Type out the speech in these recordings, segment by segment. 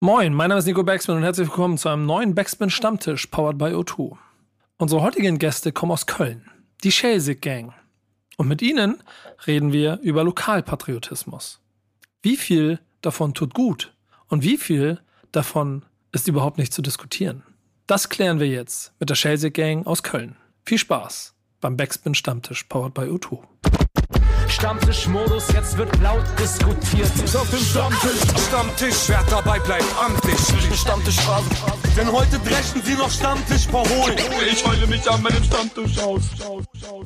Moin, mein Name ist Nico Backspin und herzlich willkommen zu einem neuen Backspin Stammtisch powered by O2. Unsere heutigen Gäste kommen aus Köln, die Schelsig Gang. Und mit ihnen reden wir über Lokalpatriotismus. Wie viel davon tut gut und wie viel davon ist überhaupt nicht zu diskutieren? Das klären wir jetzt mit der Schelsig Gang aus Köln. Viel Spaß beim Backspin Stammtisch powered by O2. Stammtischmodus, jetzt wird laut diskutiert. Ist auf dem Stammtisch, Stammtisch, wer dabei bleibt, amtlich. Stammtisch Phase. Denn heute dreschen sie noch Stammtisch verholen. Ich heule mich an meinem Stammtisch aus.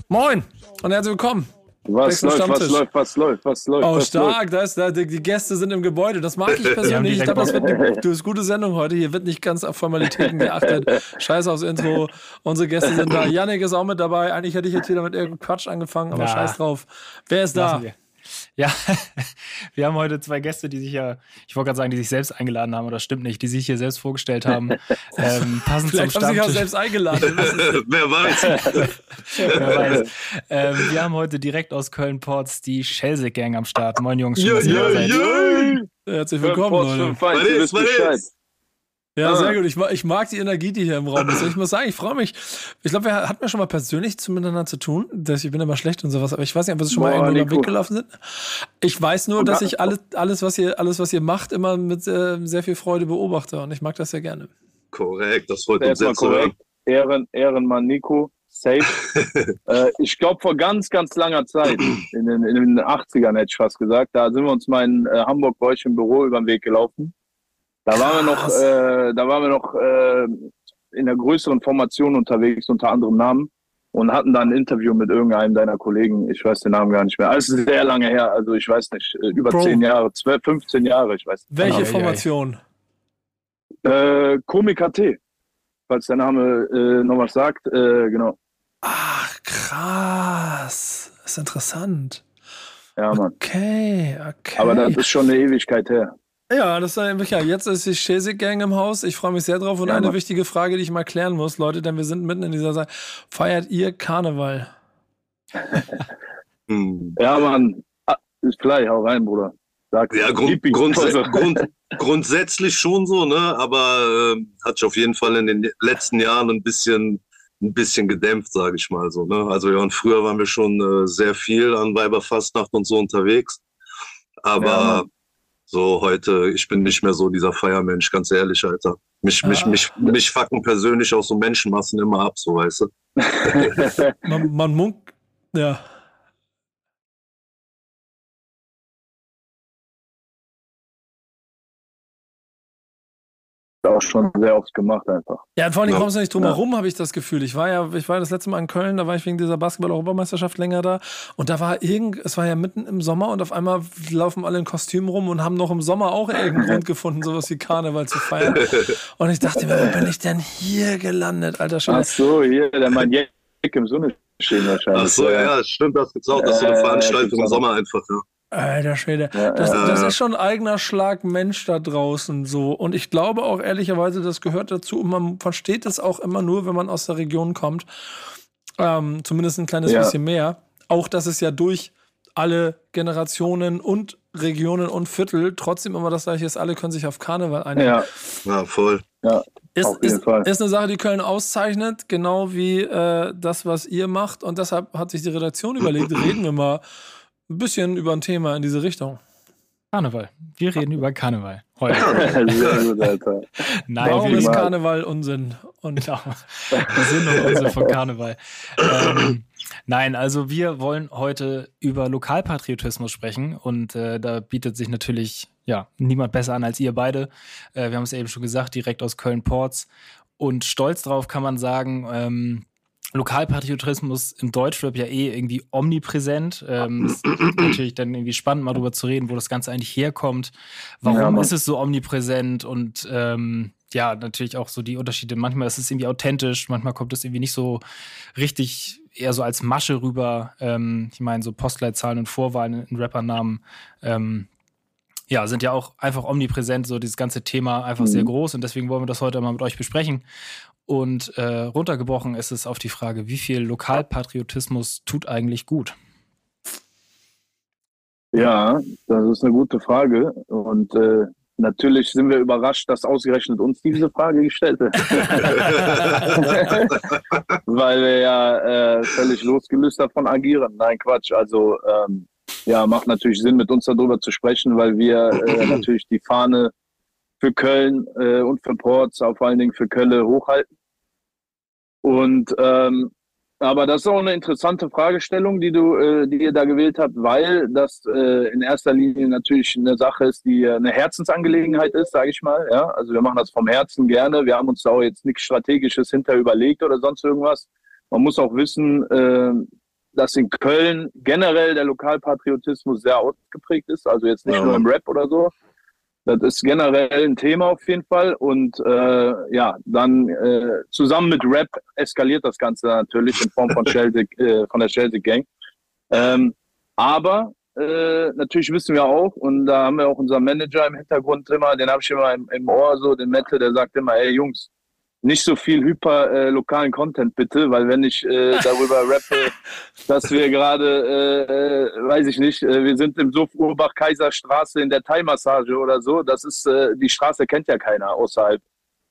Moin und herzlich willkommen. Was läuft, was läuft, was läuft, was läuft? Oh, was stark, da ist, da, die die Gäste sind im Gebäude. Das mag ich persönlich. Ich glaube, das wird eine du, ist gute Sendung heute. Hier wird nicht ganz auf Formalitäten geachtet. Scheiß aufs Intro. Unsere Gäste sind da. Yannick ist auch mit dabei. Eigentlich hätte ich jetzt wieder mit irgendeinem Quatsch angefangen, aber Na. scheiß drauf. Wer ist da? Ja, wir haben heute zwei Gäste, die sich ja, ich wollte gerade sagen, die sich selbst eingeladen haben, oder stimmt nicht, die sich hier selbst vorgestellt haben. ähm, passend Vielleicht zum haben sie sich auch selbst eingeladen. Wer weiß. Wer weiß. ähm, wir haben heute direkt aus Köln-Ports die Schelsig Gang am Start. Moin Jungs, schön, Ja, dass ihr da ja, seid. ja. Herzlich willkommen, Leute. Was ist, was ist? Ja, Ah. sehr gut. Ich, mag- ich mag die Energie, die hier im Raum ist. Ich muss sagen, ich freue mich. Ich glaube, wir hatten ja schon mal persönlich zu miteinander zu tun. Das, ich bin immer schlecht und sowas, aber ich weiß nicht, ob wir schon mal Boah, irgendwo über den Weg Nico. gelaufen sind. Ich weiß nur, Und dass da- ich alles, alles, was ihr, alles, was ihr macht, immer mit äh, sehr viel Freude beobachte und ich mag das sehr gerne. Korrekt, das freut uns sehr zu hören. korrekt. Ehren, Ehrenmann Nico, safe. äh, ich glaube, vor ganz, ganz langer Zeit, in den, in den 80ern hätte ich fast gesagt, da sind wir uns mal in äh, Hamburg bei euch im Büro über den Weg gelaufen. Da waren wir noch, äh, da waren wir noch äh, in einer größeren Formation unterwegs, unter anderem Namen. Und hatten da ein Interview mit irgendeinem deiner Kollegen. Ich weiß den Namen gar nicht mehr. Alles ist sehr lange her. Also ich weiß nicht, äh, über Bro. 10 Jahre, 12, 15 Jahre, ich weiß nicht. Welche. Formation? Äh, Komika T, falls der Name äh, noch was sagt. Äh, genau. Ach, krass. Das ist interessant. Ja, Mann. Okay, okay. Aber das ist schon eine Ewigkeit her. Ja, das ist ja, ja, jetzt ist die Schesig Gang im Haus. Ich freue mich sehr drauf. Und Ja, eine Mann. wichtige Frage, die ich mal klären muss, Leute, denn wir sind mitten in dieser Zeit. Feiert ihr Karneval? Ja, Mann. Ah, ist gleich, hau rein, Bruder. Sag Ja, grund, grundsä grund, grundsätzlich schon so, ne? Aber äh, hat sich auf jeden Fall in den letzten Jahren ein bisschen, ein bisschen gedämpft, sage ich mal so. Ne? Also ja, und früher waren wir schon äh, sehr viel an Weiberfastnacht und so unterwegs. Aber Ja. So heute, ich bin nicht mehr so dieser Feiermensch, ganz ehrlich, Alter. Mich, mich, Ah. mich, mich fucken persönlich auch so Menschenmassen immer ab, so weißt du. Man, man munk. Ja. Auch schon sehr oft gemacht einfach. Ja, vor allem Ja. kommst du nicht drum herum, habe ich das Gefühl. Ich war ja, ich war das letzte Mal in Köln, da war ich wegen dieser Basketball-Europameisterschaft länger da. Und da war irgend, es war ja mitten im Sommer und auf einmal laufen alle in Kostümen rum und haben noch im Sommer auch irgendeinen Grund gefunden, sowas wie Karneval zu feiern. Und ich dachte mir, wo bin ich denn hier gelandet, alter Ach Scheiße? so, hier, der mein Jack im Sonne stehen wahrscheinlich. Ach so, ja, stimmt, das gibt's auch. Das ist so eine Äh, Veranstaltung im. Sommer einfach, ja. Alter Schwede. Ja, Das, ja. das Ja. ist schon ein eigener Schlag Mensch da draußen so. Und ich glaube auch ehrlicherweise, das gehört dazu. Und man versteht es auch immer nur, wenn man aus der Region kommt. Ähm, zumindest ein kleines Ja. bisschen mehr. Auch, dass es ja durch alle Generationen und Regionen und Viertel trotzdem immer das gleiche ist. Alle können sich auf Karneval einigen. Ja, Ja, voll. Ist, jeden ist, Fall. ist eine Sache, die Köln auszeichnet, genau wie äh, das, was ihr macht. Und deshalb hat sich die Redaktion überlegt, reden wir mal ein bisschen über ein Thema in diese Richtung. Karneval. Wir reden über Karneval heute. sehr gut, Alter. Nein, Warum ist. Karneval Unsinn? Und Genau. Der Sinn und Unsinn von Karneval. Ähm, nein, also wir wollen heute über Lokalpatriotismus sprechen und äh, da bietet sich natürlich ja niemand besser an als ihr beide. Äh, wir haben es eben schon gesagt, direkt aus Köln-Ports. Und stolz drauf kann man sagen, ähm, Lokalpatriotismus im Deutschrap ja eh irgendwie omnipräsent. Ähm, ist natürlich dann irgendwie spannend, mal drüber zu reden, wo das Ganze eigentlich herkommt. Warum Ja, ist es so omnipräsent und ähm, ja, natürlich auch so die Unterschiede. Manchmal ist es irgendwie authentisch, manchmal kommt es irgendwie nicht so richtig eher so als Masche rüber. Ähm, ich meine, so Postleitzahlen und Vorwahlen in Rappernamen. Ähm, ja, sind ja auch einfach omnipräsent, so dieses ganze Thema einfach sehr Mhm. groß und deswegen wollen wir das heute mal mit euch besprechen. Und äh, runtergebrochen ist es auf die Frage, wie viel Lokalpatriotismus tut eigentlich gut? Ja, das ist eine gute Frage. Und äh, Natürlich sind wir überrascht, dass ausgerechnet uns diese Frage gestellt wird. Weil wir ja äh, völlig losgelöst davon agieren. Nein, Quatsch. Also ähm, ja, macht natürlich Sinn, mit uns darüber zu sprechen, weil wir äh, natürlich die Fahne für Köln äh, und für Ports, vor allen Dingen für Köln hochhalten. Und ähm, aber das ist auch eine interessante Fragestellung, die du, äh, die ihr da gewählt habt, weil das äh, in erster Linie natürlich eine Sache ist, die eine Herzensangelegenheit ist, sage ich mal. Ja, also wir machen das vom Herzen gerne. Wir haben uns da auch jetzt nichts Strategisches hinter überlegt oder sonst irgendwas. Man muss auch wissen, äh, dass in Köln generell der Lokalpatriotismus sehr ausgeprägt ist. Also jetzt nicht ja. nur im Rap oder so, das ist generell ein Thema auf jeden Fall. Und äh, ja, dann äh, zusammen mit Rap eskaliert das Ganze natürlich in Form von, Chelsea, äh, von der Chelsea Gang. Ähm, aber äh, natürlich wissen wir auch, und da haben wir auch unseren Manager im Hintergrund immer, den habe ich immer im, im Ohr, so den Metal, der sagt immer, ey Jungs, nicht so viel hyper äh, lokalen Content bitte, weil wenn ich äh, darüber rappe, dass wir gerade, äh, äh, weiß ich nicht, äh, wir sind im Suff Urbach Kaiserstraße in der Thai-Massage oder so, das ist, äh, die Straße kennt ja keiner außerhalb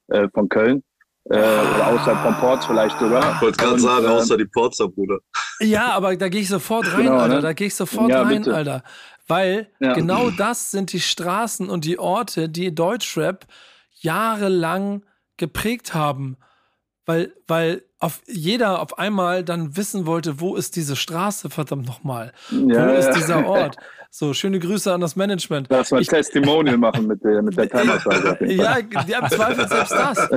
äh, von Köln. Äh, oder außerhalb von Ports vielleicht sogar. Ich wollte gerade sagen, äh, außer die Ports, Bruder. Ja, aber da gehe ich sofort rein, genau, Alter. Ne? Da gehe ich sofort ja, rein, bitte. Alter. Weil ja. genau das sind die Straßen und die Orte, die Deutschrap jahrelang geprägt haben, weil, weil auf jeder auf einmal dann wissen wollte, wo ist diese Straße, verdammt nochmal. Ja, wo ist dieser Ort? So, schöne Grüße an das Management. Lass mal ich, Testimonial machen mit der, mit der Timersage. ja, die haben Zweifel selbst das.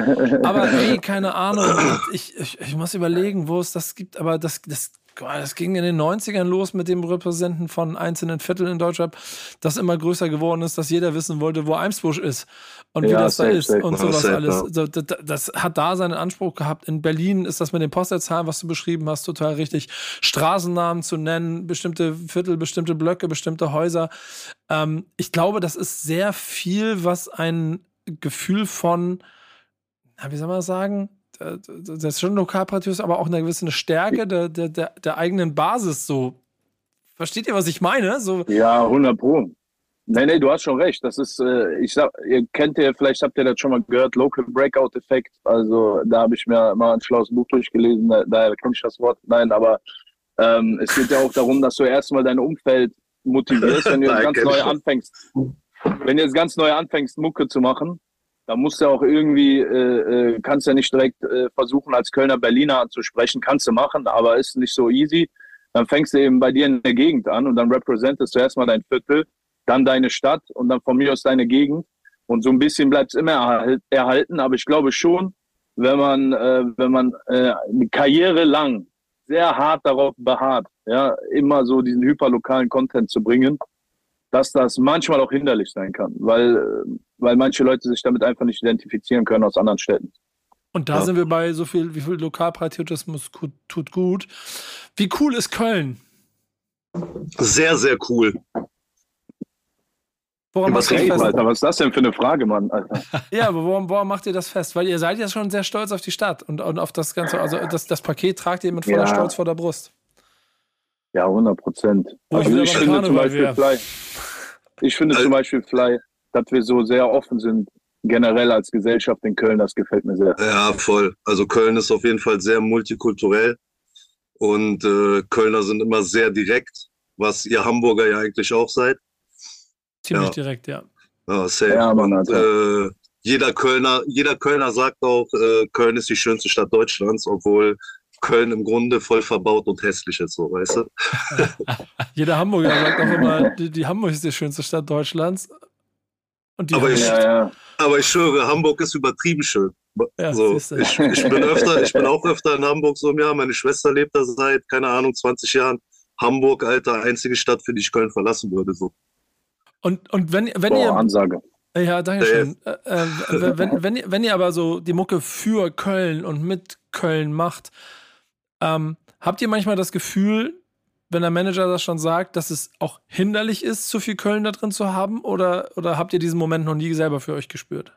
Aber ey, keine Ahnung. Ich, ich, ich muss überlegen, wo es das gibt, aber das, das das ging in den 90ern los mit dem Repräsenten von einzelnen Vierteln in Deutschland, das immer größer geworden ist, dass jeder wissen wollte, wo Eimsbusch ist und wie ja, das da ist und sowas alles. Das, das, hat da seinen Anspruch gehabt. In Berlin ist das mit den Postleitzahlen, was du beschrieben hast, total richtig. Straßennamen zu nennen, bestimmte Viertel, bestimmte Blöcke, bestimmte Häuser. Ähm, ich glaube, das ist sehr viel, was ein Gefühl von, wie soll man sagen, das ist schon Lokalpatriotismus, aber auch eine gewisse Stärke der, der, der, der eigenen Basis so. Versteht ihr, was ich meine? So. Ja, 100 Pro. Nee, nee, du hast schon recht. Das ist, äh, ich sag, ihr kennt ja, vielleicht habt ihr das schon mal gehört, Local Breakout Effekt. Also da habe ich mir mal ein schlaues Buch durchgelesen, da, daher kenne ich das Wort. Nein, aber ähm, es geht ja auch darum, dass du erstmal dein Umfeld motivierst, wenn du jetzt ganz neu anfängst. Wenn du jetzt ganz neu anfängst, Mucke zu machen, da musst du auch irgendwie, äh, äh, kannst ja nicht direkt äh, versuchen, als Kölner Berliner zu sprechen, kannst du machen, aber ist nicht so easy. Dann fängst du eben bei dir in der Gegend an und dann repräsentest du erstmal dein Viertel, dann deine Stadt und dann von mir aus deine Gegend. Und so ein bisschen bleibt es immer erhalten, aber ich glaube schon, wenn man, äh, wenn man äh, eine Karriere lang sehr hart darauf beharrt, ja, immer so diesen hyperlokalen Content zu bringen, dass das manchmal auch hinderlich sein kann, weil, weil manche Leute sich damit einfach nicht identifizieren können aus anderen Städten. Und da ja. sind wir bei so viel, wie viel Lokalpatriotismus tut gut. Wie cool ist Köln? Sehr, sehr cool. Woran was, fest? Alter, was ist das denn für eine Frage, Mann? Alter? ja, aber woran, woran, macht ihr das fest? Weil ihr seid ja schon sehr stolz auf die Stadt und, und auf das Ganze, also das, das Paket tragt ihr mit voller ja. Stolz vor der Brust. Ja, 100 Prozent. Also ich, finde zum Beispiel Fly, ich finde zum Beispiel Fly, dass wir so sehr offen sind, generell als Gesellschaft in Köln, das gefällt mir sehr. Ja, voll. Also Köln ist auf jeden Fall sehr multikulturell und äh, Kölner sind immer sehr direkt, was ihr Hamburger ja eigentlich auch seid. Ziemlich ja. direkt, ja. Ja, safe. Ja, Mann, und, äh, jeder Kölner, jeder Kölner sagt auch, äh, Köln ist die schönste Stadt Deutschlands, obwohl Köln im Grunde voll verbaut und hässlich ist, so, weißt du? Jeder Hamburger sagt auch immer, die, die, Hamburg ist die schönste Stadt Deutschlands. Aber, ich, ja, ja. aber ich schwöre, Hamburg ist übertrieben schön. Ja, so, ich, ich, bin öfter, ich bin auch öfter in Hamburg so im Jahr. Meine Schwester lebt da seit, keine Ahnung, 20 Jahren. Hamburg, Alter, einzige Stadt, für die ich Köln verlassen würde. So. Und, und wenn, wenn Boah, ihr. Ansage. Ja, danke schön. Äh, äh, wenn, wenn, wenn ihr aber so die Mucke für Köln und mit Köln macht, ähm, habt ihr manchmal das Gefühl, wenn der Manager das schon sagt, dass es auch hinderlich ist, zu viel Köln da drin zu haben? Oder, oder habt ihr diesen Moment noch nie selber für euch gespürt?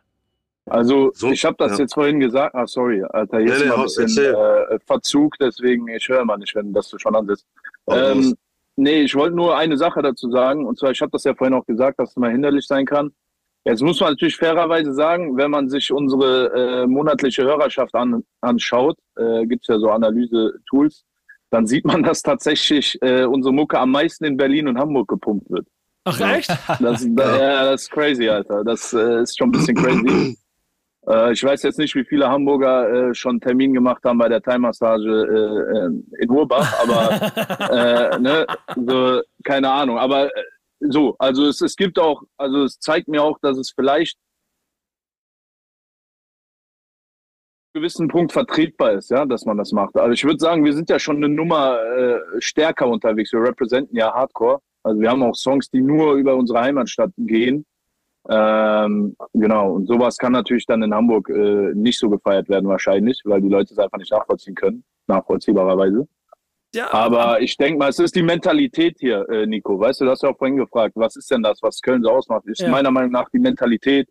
Also so, ich habe das ja. jetzt vorhin gesagt. Ah, sorry, Alter, jetzt nee, nee, ein bisschen äh, Verzug, deswegen ich höre mal nicht, wenn das du schon ansetzt. Ähm, nee, ich wollte nur eine Sache dazu sagen. Und zwar, ich habe das ja vorhin auch gesagt, dass es mal hinderlich sein kann. Jetzt muss man natürlich fairerweise sagen, wenn man sich unsere äh, monatliche Hörerschaft an, anschaut, äh, gibt es ja so Analyse-Tools, dann sieht man, dass tatsächlich äh, unsere Mucke am meisten in Berlin und Hamburg gepumpt wird. Ach echt? Das, da, ja, das ist crazy, Alter. Das äh, ist schon ein bisschen crazy. Äh, ich weiß jetzt nicht, wie viele Hamburger äh, schon Termin gemacht haben bei der Thai-Massage äh, äh, in Urbach, aber äh, ne, so, keine Ahnung. Aber äh, so, also es, es gibt auch, also es zeigt mir auch, dass es vielleicht gewissen Punkt vertretbar ist, ja, dass man das macht. Also ich würde sagen, wir sind ja schon eine Nummer äh, stärker unterwegs. Wir repräsentieren ja Hardcore. Also wir haben auch Songs, die nur über unsere Heimatstadt gehen. Ähm, genau, und sowas kann natürlich dann in Hamburg äh, nicht so gefeiert werden wahrscheinlich, weil die Leute es einfach nicht nachvollziehen können, nachvollziehbarerweise. Ja, Aber ich denke mal, es ist die Mentalität hier, äh, Nico. Weißt du, du hast ja auch vorhin gefragt, was ist denn das, was Köln so ausmacht? Ist Ja. meiner Meinung nach die Mentalität.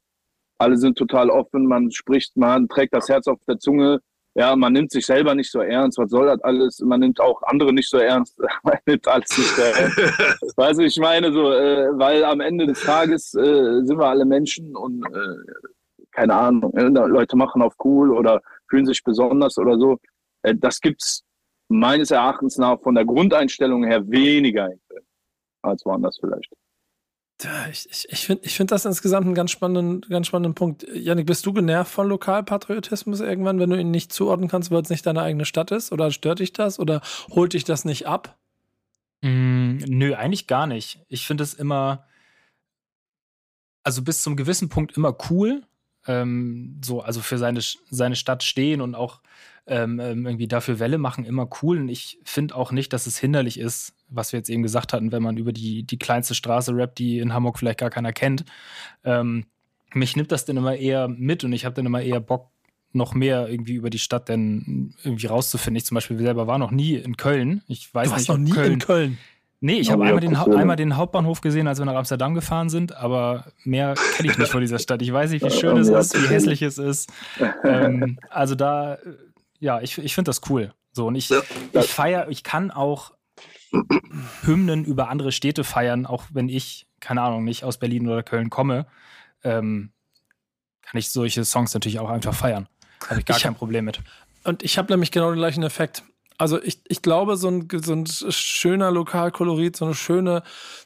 Alle sind total offen, man spricht, man trägt das Herz auf der Zunge. Ja, man nimmt sich selber nicht so ernst. Was soll das alles? Man nimmt auch andere nicht so ernst. Man nimmt alles nicht so ernst. Weißt du, ich meine so, äh, weil am Ende des Tages äh, sind wir alle Menschen und äh, keine Ahnung, äh, Leute machen auf cool oder fühlen sich besonders oder so. Äh, das gibt's meines Erachtens nach von der Grundeinstellung her weniger als woanders vielleicht. Ich, ich, ich finde ich find das insgesamt einen ganz spannenden, ganz spannenden Punkt. Janik, bist du genervt von Lokalpatriotismus irgendwann, wenn du ihn nicht zuordnen kannst, weil es nicht deine eigene Stadt ist? Oder stört dich das? Oder holt dich das nicht ab? Mm, nö, eigentlich gar nicht. Ich finde es immer, also bis zum gewissen Punkt immer cool. Ähm, so, also für seine, seine Stadt stehen und auch ähm, ähm, irgendwie dafür Welle machen, immer cool. Und ich finde auch nicht, dass es hinderlich ist, was wir jetzt eben gesagt hatten, wenn man über die, die kleinste Straße rappt, die in Hamburg vielleicht gar keiner kennt. Ähm, mich nimmt das dann immer eher mit und ich habe dann immer eher Bock, noch mehr irgendwie über die Stadt denn irgendwie rauszufinden. Ich zum Beispiel selber war noch nie in Köln. Ich weiß Du warst nicht, noch nie Köln, in Köln. Nee, ich habe einmal, den, einmal den Hauptbahnhof gesehen, als wir nach Amsterdam gefahren sind, aber mehr kenne ich nicht von dieser Stadt. Ich weiß nicht, wie schön es ist, wie hässlich es ist. Ähm, also da, ja, ich, ich finde das cool. So, und ich, ich feiere, ich kann auch Hymnen über andere Städte feiern, auch wenn ich, keine Ahnung, nicht aus Berlin oder Köln komme. Ähm, kann ich solche Songs natürlich auch einfach feiern. Habe ich gar Ich kein Problem mit. Und ich habe nämlich genau den gleichen Effekt. Also ich, ich glaube, so ein, so ein schöner Lokalkolorit, so eine schöne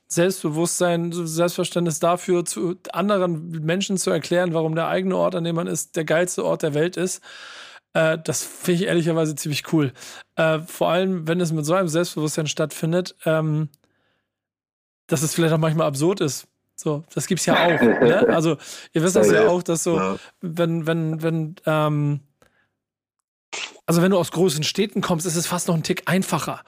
Selbstbewusstsein, Selbstverständnis dafür, zu anderen Menschen zu erklären, warum der eigene Ort, an dem man ist, der geilste Ort der Welt ist. Äh, das finde ich ehrlicherweise ziemlich cool. Äh, vor allem, wenn es mit so einem Selbstbewusstsein stattfindet, ähm, dass es vielleicht auch manchmal absurd ist. So, das gibt's ja auch. ne? Also, ihr wisst das ja Ja. auch, dass so, wenn, wenn, wenn, ähm, also wenn du aus großen Städten kommst, ist es fast noch ein Tick einfacher.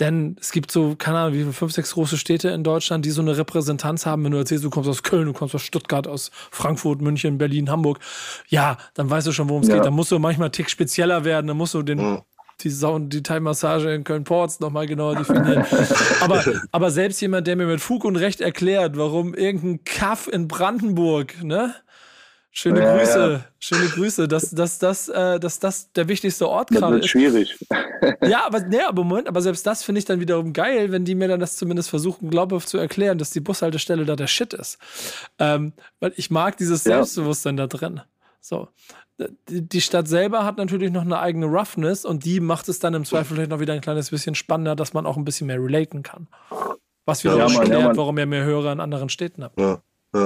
Denn es gibt so, keine Ahnung, wie viele, fünf, sechs große Städte in Deutschland, die so eine Repräsentanz haben. Wenn du erzählst, du kommst aus Köln, du kommst aus Stuttgart, aus Frankfurt, München, Berlin, Hamburg. Ja, dann weißt du schon, worum es Ja. geht. Dann musst du manchmal einen Tick spezieller werden. Dann musst du den, Ja. die Sound, die Thai-Massage in Köln-Ports nochmal genauer definieren. aber, aber selbst jemand, der mir mit Fug und Recht erklärt, warum irgendein Kaff in Brandenburg, ne? Schöne Ja, Grüße, ja. schöne Grüße, dass, dass, dass, äh, dass das der wichtigste Ort Das gerade wird ist. schwierig. Ja, aber, nee, aber Moment, aber selbst das finde ich dann wiederum geil, wenn die mir dann das zumindest versuchen, glaubhaft zu erklären, dass die Bushaltestelle da der Shit ist. Ähm, weil ich mag dieses Ja. Selbstbewusstsein da drin. So. Die Stadt selber hat natürlich noch eine eigene Roughness und die macht es dann im Zweifel vielleicht noch wieder ein kleines bisschen spannender, dass man auch ein bisschen mehr relaten kann. Was wieder Ja, auch Mann, ja, erklärt, warum ihr mehr Hörer in anderen Städten habt. Ja.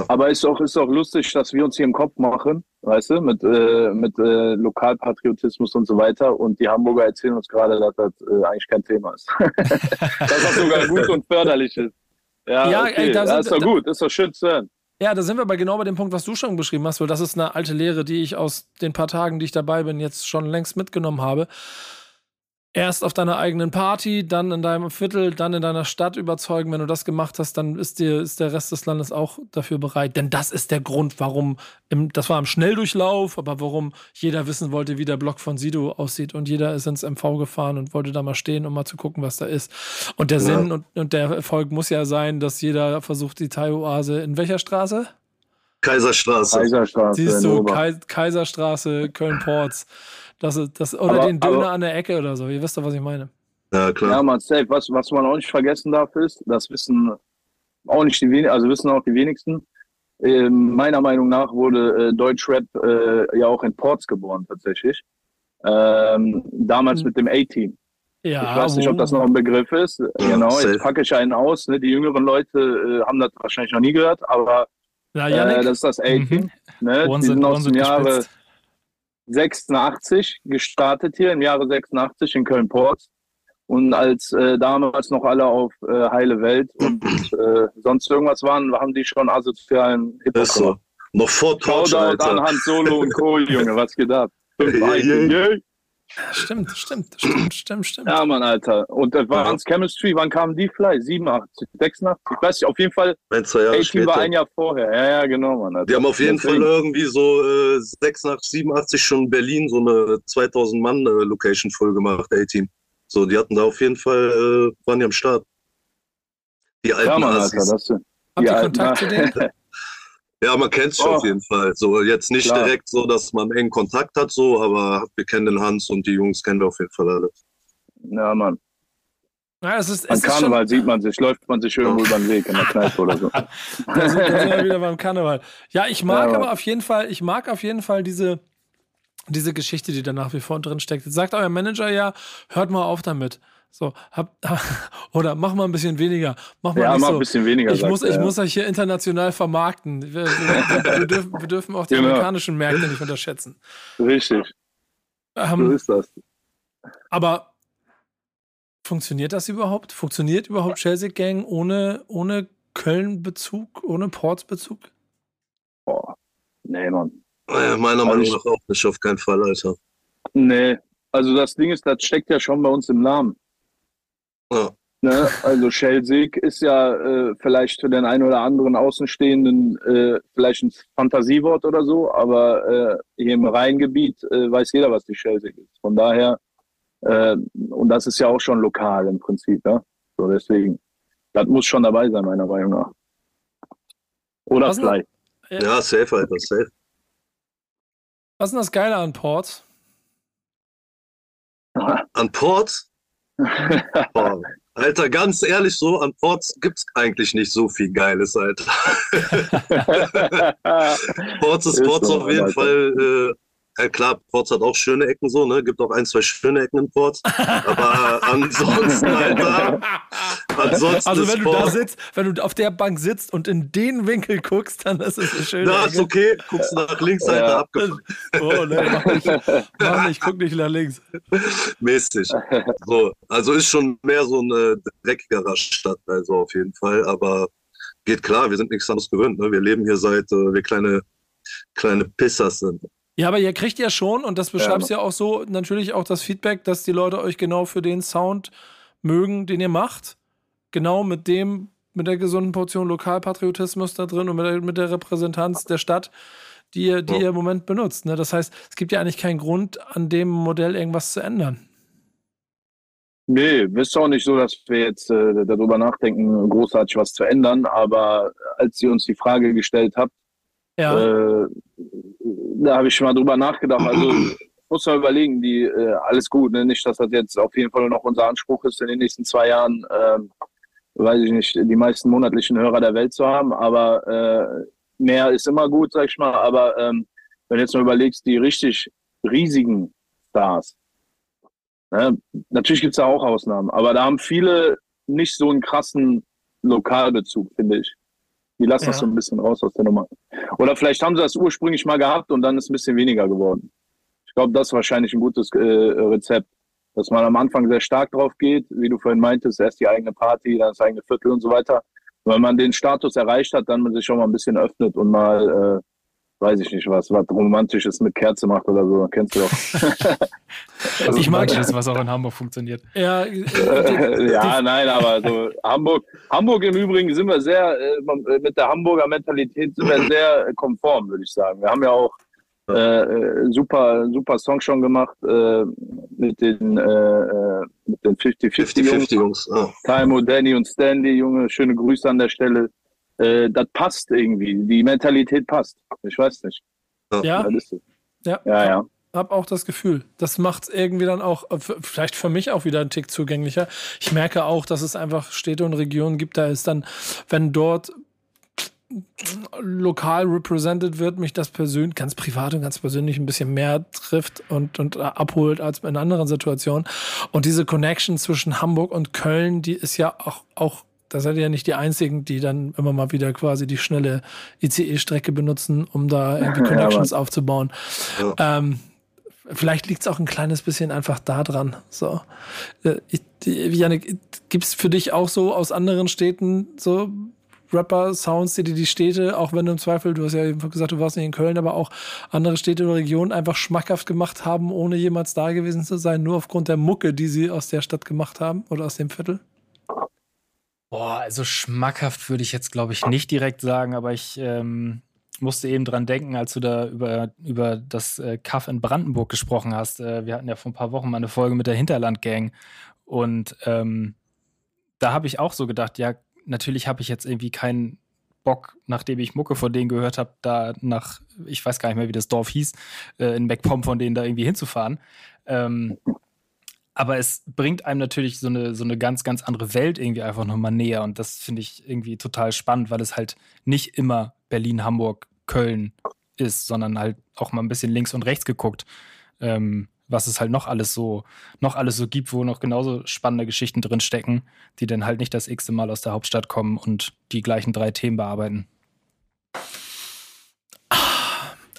Aber ist auch, ist auch lustig, dass wir uns hier im Kopf machen, weißt du, mit, äh, mit äh, Lokalpatriotismus und so weiter. Und die Hamburger erzählen uns gerade, dass das äh, eigentlich kein Thema ist. dass das sogar gut und förderlich ist. Ja, Ja, okay. ey, da ja, sind- ist doch da- gut, ist doch schön zu hören. Ja, da sind wir aber genau bei dem Punkt, was du schon beschrieben hast, weil das ist eine alte Lehre, die ich aus den paar Tagen, die ich dabei bin, jetzt schon längst mitgenommen habe. Erst auf deiner eigenen Party, dann in deinem Viertel, dann in deiner Stadt überzeugen. Wenn du das gemacht hast, dann ist, dir, ist der Rest des Landes auch dafür bereit. Denn das ist der Grund, warum, im, das war im Schnelldurchlauf, aber warum jeder wissen wollte, wie der Block von Sido aussieht. Und jeder ist ins MV gefahren und wollte da mal stehen, um mal zu gucken, was da ist. Und der Sinn und, und der Erfolg muss ja sein, dass jeder versucht, die Thai-Oase in welcher Straße? Kaiserstraße. Kaiserstraße. Siehst du, Kai Kaiserstraße, Köln-Ports. Das, das, oder Aber- den Döner aber- an der Ecke oder so. Ihr wisst doch, was ich meine. Ja, klar. Ja, man, safe. Was, was man auch nicht vergessen darf, ist, das wissen auch nicht die wenigsten, also wissen auch die wenigsten. äh, meiner Meinung nach wurde äh, Deutschrap äh, ja auch in Ports geboren tatsächlich. Ähm, damals Hm. mit dem A-Team. Ja, ich weiß nicht, ob das noch ein Begriff ist. genau, safe. jetzt packe ich einen aus. Ne? Die jüngeren Leute äh, haben das wahrscheinlich noch nie gehört, aber Na, äh, das ist das A-Team. Ne? Ohren Die sind, aus dem Jahre gespitzt. 86 gestartet hier, im Jahre 86 in Köln-Ports. Und als äh, damals noch alle auf äh, heile Welt und äh, sonst irgendwas waren, haben die schon asozialen Hip-Hop so. Noch vor Torch, Shoutout an Alter. Hans Solo und Co., Junge, was geht ab? Fünf Yeah, yeah. Stimmt, stimmt, stimmt, stimmt, stimmt. Ja, Mann, Alter. Und das war Ja. Chemistry, wann kamen die Fly? 87, 86? Ich weiß nicht, auf jeden Fall, Ein, zwei Jahre 18 war später. ein Jahr vorher. Ja, ja, genau, Mann. Alter. Die haben auf jeden Deswegen. Fall irgendwie so äh, 86, 87 schon in Berlin so eine 2000 Mann äh, Location voll gemacht, A-Team. So, die hatten da auf jeden Fall, äh, waren die am Start. Die alten Ja, Mann, Alter. Das, Habt die ihr Kontakt zu denen? Ja, man kennt sich Oh. auf jeden Fall. So, jetzt nicht Klar. direkt so, dass man engen Kontakt hat, so, aber wir kennen den Hans und die Jungs kennen wir auf jeden Fall alle. ja, Mann. Ja, es ist, An es Karneval sieht man sich, läuft man sich irgendwo über den Weg in der Kneipe oder so. da sind, da sind wir wieder beim Karneval. Ja, ich mag Ja, aber auf jeden Fall, ich mag auf jeden Fall diese, diese Geschichte, die da nach wie vor drin steckt. Jetzt sagt euer Manager ja, hört mal auf damit. So, hab, oder mach mal ein bisschen weniger. Mach mal Ja, nicht mach so. ein bisschen weniger. ich sagt muss, ich ja. muss euch hier international vermarkten. Wir, wir, wir, dürfen, wir dürfen auch die Genau. amerikanischen Märkte nicht unterschätzen. Richtig, so Ähm, ist das. aber funktioniert das überhaupt? Funktioniert überhaupt Chelsea Gang ohne, ohne Köln-Bezug, ohne Ports-Bezug? Boah. Nee, Mann. Äh, meiner Also Meinung nach auch nicht, auf keinen Fall, Alter. Nee. Also das Ding ist, das steckt ja schon bei uns im Namen. Ja. Ne? Also Schelsig ist ja äh, vielleicht für den einen oder anderen Außenstehenden äh, vielleicht ein Fantasiewort oder so, aber äh, hier im Rheingebiet äh, weiß jeder, was die Schelsig ist. Von daher, äh, und das ist ja auch schon lokal im Prinzip, ja. So deswegen, das muss schon dabei sein, meiner Meinung nach. Oder Was? Fly. Ja, safe, Alter, safe. Was ist denn das Geile an Ports? An Ports? Boah. Alter, ganz ehrlich so, an Ports gibt's eigentlich nicht so viel Geiles, Alter. Ports ist Ist Ports so, auf jeden Alter. Fall. Äh, ja klar, Ports hat auch schöne Ecken so, ne? Gibt auch ein, zwei schöne Ecken in Ports. Aber ansonsten, Alter, ansonsten Also wenn du da sitzt, wenn du auf der Bank sitzt und in den Winkel guckst, dann ist es eine schöne Da ist okay, guckst nach links, Alter, Ja. abgefuckt. Oh, nee, mach nicht, mach nicht, guck nicht nach links. mäßig. So, also ist schon mehr so ein äh, dreckigerer Stadtteil, so auf jeden Fall. Aber geht klar, wir sind nichts anderes gewöhnt. Ne? Wir leben hier seit äh, wir kleine, kleine Pissers sind. Ja, aber ihr kriegt ja schon, und das beschreibst du ja auch so, natürlich auch das Feedback, dass die Leute euch genau für den Sound mögen, den ihr macht. Genau mit dem, mit der gesunden Portion Lokalpatriotismus da drin und mit der, mit der Repräsentanz der Stadt, die ihr, die Ja. ihr im Moment benutzt. Ne? Das heißt, es gibt ja eigentlich keinen Grund, an dem Modell irgendwas zu ändern. Nee, ist auch nicht so, dass wir jetzt äh, darüber nachdenken, großartig was zu ändern. Aber als ihr uns die Frage gestellt habt, Ja. äh, da habe ich schon mal drüber nachgedacht. Also muss man überlegen, die äh, alles gut, ne? nicht, dass das jetzt auf jeden Fall noch unser Anspruch ist, in den nächsten zwei Jahren, ähm, weiß ich nicht, die meisten monatlichen Hörer der Welt zu haben. Aber äh, mehr ist immer gut, sag ich mal. Aber ähm, wenn du jetzt mal überlegst, die richtig riesigen Stars, ne? natürlich gibt es da auch Ausnahmen, aber da haben viele nicht so einen krassen Lokalbezug, finde ich. Die lassen das Ja. so ein bisschen raus aus der Nummer. Oder vielleicht haben sie das ursprünglich mal gehabt und dann ist ein bisschen weniger geworden. Ich glaube, das ist wahrscheinlich ein gutes äh, Rezept. Dass man am Anfang sehr stark drauf geht, wie du vorhin meintest, erst die eigene Party, dann das eigene Viertel und so weiter. Und wenn man den Status erreicht hat, dann man sich schon mal ein bisschen öffnet und mal, äh, weiß ich nicht was, was Romantisches mit Kerze macht oder so, kennst du doch. Ich mag das, was auch in Hamburg funktioniert. Ja, äh, ja, nein, aber so Hamburg, Hamburg im Übrigen sind wir sehr, äh, mit der Hamburger Mentalität sind wir sehr konform, würde ich sagen. Wir haben ja auch äh, äh, super, super Song schon gemacht äh, mit den, äh, äh, mit den 50-50 Jungs. 50-50 Jungs. Ah. Taimo, Danny und Stanley, Junge, schöne Grüße an der Stelle. Äh, das passt irgendwie, die Mentalität passt. Ich weiß nicht. ja, ja. Ja, ja. Hab auch das Gefühl. Das macht es irgendwie dann auch, vielleicht für mich auch wieder einen Tick zugänglicher. Ich merke auch, dass es einfach Städte und Regionen gibt, da ist dann, wenn dort lokal represented wird, mich das persönlich, ganz privat und ganz persönlich ein bisschen mehr trifft und, und abholt als in anderen Situationen. Und diese Connection zwischen Hamburg und Köln, die ist ja auch, auch da seid ihr ja nicht die Einzigen, die dann immer mal wieder quasi die schnelle ICE-Strecke benutzen, um da irgendwie Connections ja, aufzubauen. Ja. Ähm, vielleicht liegt es auch ein kleines bisschen einfach da dran. So. Äh, Janik, gibt es für dich auch so aus anderen Städten so Rapper-Sounds, die die Städte, auch wenn du im Zweifel, du hast ja eben gesagt, du warst nicht in Köln, aber auch andere Städte oder Regionen einfach schmackhaft gemacht haben, ohne jemals da gewesen zu sein, nur aufgrund der Mucke, die sie aus der Stadt gemacht haben oder aus dem Viertel? Boah, also schmackhaft würde ich jetzt, glaube ich, nicht direkt sagen, aber ich ähm, musste eben dran denken, als du da über, über das äh, Kaff in Brandenburg gesprochen hast. Äh, wir hatten ja vor ein paar Wochen mal eine Folge mit der Hinterland-Gang und ähm, da habe ich auch so gedacht, ja, natürlich habe ich jetzt irgendwie keinen Bock, nachdem ich Mucke von denen gehört habe, da nach, ich weiß gar nicht mehr, wie das Dorf hieß, äh, in MacPom von denen da irgendwie hinzufahren. Ähm, aber es bringt einem natürlich so eine, so eine ganz, ganz andere Welt irgendwie einfach nochmal näher. Und das finde ich irgendwie total spannend, weil es halt nicht immer Berlin, Hamburg, Köln ist, sondern halt auch mal ein bisschen links und rechts geguckt, ähm, was es halt noch alles so, noch alles so gibt, wo noch genauso spannende Geschichten drin stecken, die dann halt nicht das x-te Mal aus der Hauptstadt kommen und die gleichen drei Themen bearbeiten.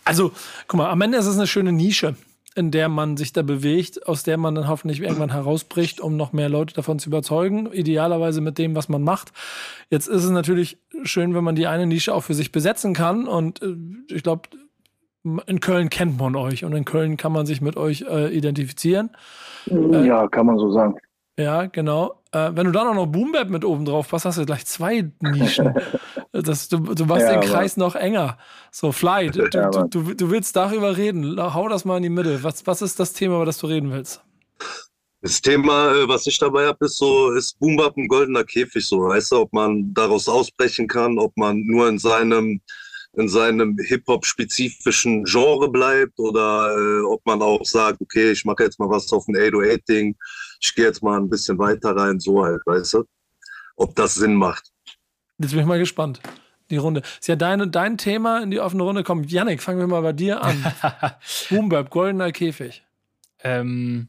Also, guck mal, am Ende ist es eine schöne Nische in der man sich da bewegt, aus der man dann hoffentlich irgendwann herausbricht, um noch mehr Leute davon zu überzeugen. Idealerweise mit dem, was man macht. Jetzt ist es natürlich schön, wenn man die eine Nische auch für sich besetzen kann. Und äh, ich glaube, in Köln kennt man euch und in Köln kann man sich mit euch äh, identifizieren. Ja, kann man so sagen. Ja, genau. Äh, wenn du dann auch noch Boombap mit oben drauf passt, hast du gleich zwei Nischen. das, du, du machst ja, den Kreis noch enger. So, Fly, du, ja, du, du, du, willst darüber reden. Hau das mal in die Mitte. Was, was ist das Thema, über das du reden willst? Das Thema, äh, was ich dabei habe, ist so, ist Boombap ein goldener Käfig, so, weißt du, ob man daraus ausbrechen kann, ob man nur in seinem in seinem Hip-Hop-spezifischen Genre bleibt oder äh, ob man auch sagt, okay, ich mache jetzt mal was auf ein 808-Ding, ich gehe jetzt mal ein bisschen weiter rein, so halt, weißt du? Ob das Sinn macht. Jetzt bin ich mal gespannt. Die Runde. Ist ja deine, dein Thema in die offene Runde kommt. Yannick, fangen wir mal bei dir an. Boombap, goldener Käfig. Ähm,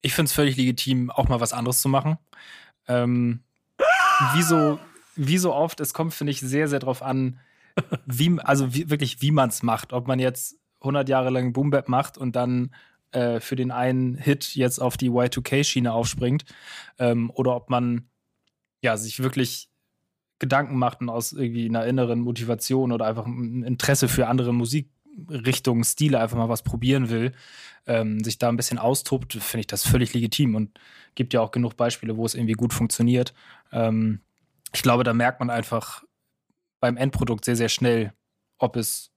ich finde es völlig legitim, auch mal was anderes zu machen. Ähm, wie, so, wie so oft, es kommt, finde ich, sehr, sehr drauf an, wie, also wie, wirklich, wie man es macht. Ob man jetzt 100 Jahre lang Boombap macht und dann äh, für den einen Hit jetzt auf die Y2K-Schiene aufspringt ähm, oder ob man ja sich wirklich Gedanken macht und aus irgendwie einer inneren Motivation oder einfach ein Interesse für andere Musikrichtungen, Stile einfach mal was probieren will, ähm, sich da ein bisschen austobt, finde ich das völlig legitim und gibt ja auch genug Beispiele, wo es irgendwie gut funktioniert. Ähm, ich glaube, da merkt man einfach beim Endprodukt sehr, sehr schnell, ob es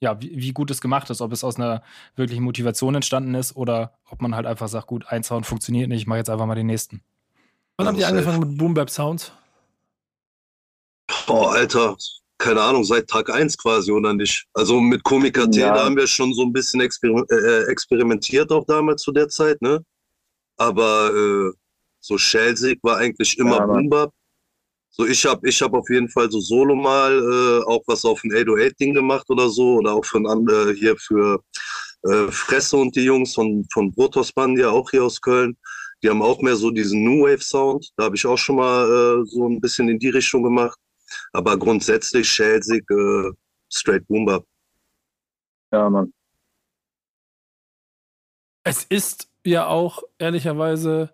ja, wie, wie, gut es gemacht ist, ob es aus einer wirklichen Motivation entstanden ist oder ob man halt einfach sagt, gut, ein Sound funktioniert nicht, ich mache jetzt einfach mal den nächsten. Wann habt ihr angefangen mit Boom Bap Sounds? Boah, Alter, keine Ahnung, seit Tag 1 quasi oder nicht. Also mit Komiker T, ja. da haben wir schon so ein bisschen exper äh, experimentiert auch damals zu der Zeit, ne? Aber äh, so Schelsig war eigentlich immer ja, Boom Bap. So, ich habe ich hab auf jeden Fall so solo mal äh, auch was auf ein 808-Ding gemacht oder so. Oder auch von äh, hier für äh, Fresse und die Jungs von, von Brotos Band, ja auch hier aus Köln. Die haben auch mehr so diesen New Wave Sound. Da habe ich auch schon mal äh, so ein bisschen in die Richtung gemacht. Aber grundsätzlich schälsig, äh, straight Boomba. Ja, Mann. Es ist ja auch ehrlicherweise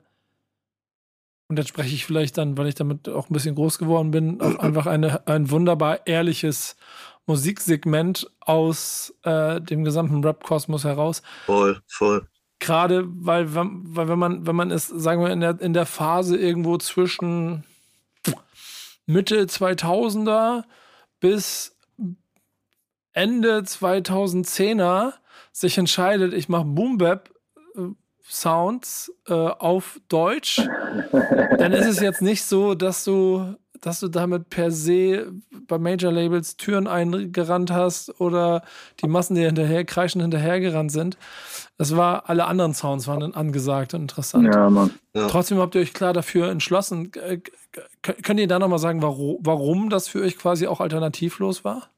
und jetzt spreche ich vielleicht dann, weil ich damit auch ein bisschen groß geworden bin, auch einfach eine, ein wunderbar ehrliches Musiksegment aus äh, dem gesamten Rap-Kosmos heraus. Voll, voll. Gerade weil, weil wenn man, wenn man es, sagen wir, in der, in der Phase irgendwo zwischen Mitte 2000er bis Ende 2010er sich entscheidet, ich mache Boom Bap, Sounds äh, auf Deutsch, dann ist es jetzt nicht so, dass du dass du damit per se bei Major Labels Türen eingerannt hast oder die Massen, die hinterher kreischen hinterhergerannt sind. Das war, alle anderen Sounds waren dann angesagt und interessant. Ja, Mann. Ja. Trotzdem habt ihr euch klar dafür entschlossen. K- Könnt ihr da nochmal sagen, warum, warum das für euch quasi auch alternativlos war?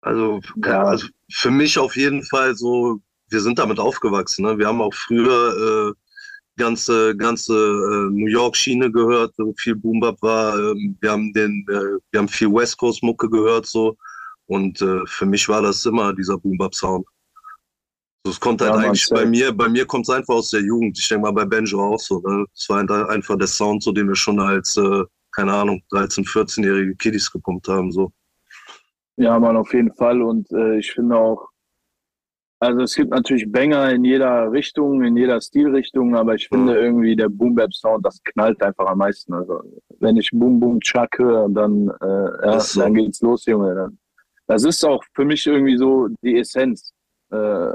Also, Ja. also für mich auf jeden Fall so, wir sind damit aufgewachsen. Ne? Wir haben auch früher äh, ganze, ganze äh, New York-Schiene gehört, wo viel Boom-Bap war. Ähm, wir haben den, äh, wir haben viel West Coast-Mucke gehört so. Und äh, für mich war das immer dieser Boom-Bap-Sound. So, es kommt halt Ja, eigentlich bei mir, bei mir kommt es einfach aus der Jugend. Ich denke mal bei Benjo auch so. Ne? Es war ein- einfach der Sound, so den wir schon als, äh, keine Ahnung, 13-, 14-jährige Kiddies gepumpt haben. So. Ja, Mann, auf jeden Fall. Und äh, ich finde auch, also es gibt natürlich Banger in jeder Richtung, in jeder Stilrichtung, aber ich finde irgendwie der Boom Bap Sound, das knallt einfach am meisten. Also wenn ich Boom Boom Chuck höre, dann, äh, ja, so. dann geht's los, Junge. Dann. Das ist auch für mich irgendwie so die Essenz äh,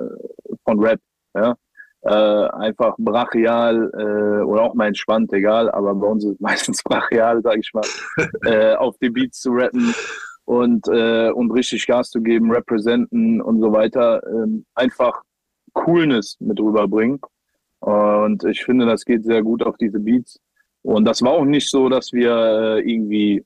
von Rap. Ja? Äh, einfach brachial äh, oder auch mal entspannt, egal, aber bei uns ist es meistens brachial, sag ich mal, äh, auf die Beats zu rappen und, äh, und richtig Gas zu geben, representen und so weiter. Ähm, einfach Coolness mit rüberbringen. Und ich finde, das geht sehr gut auf diese Beats. Und das war auch nicht so, dass wir äh, irgendwie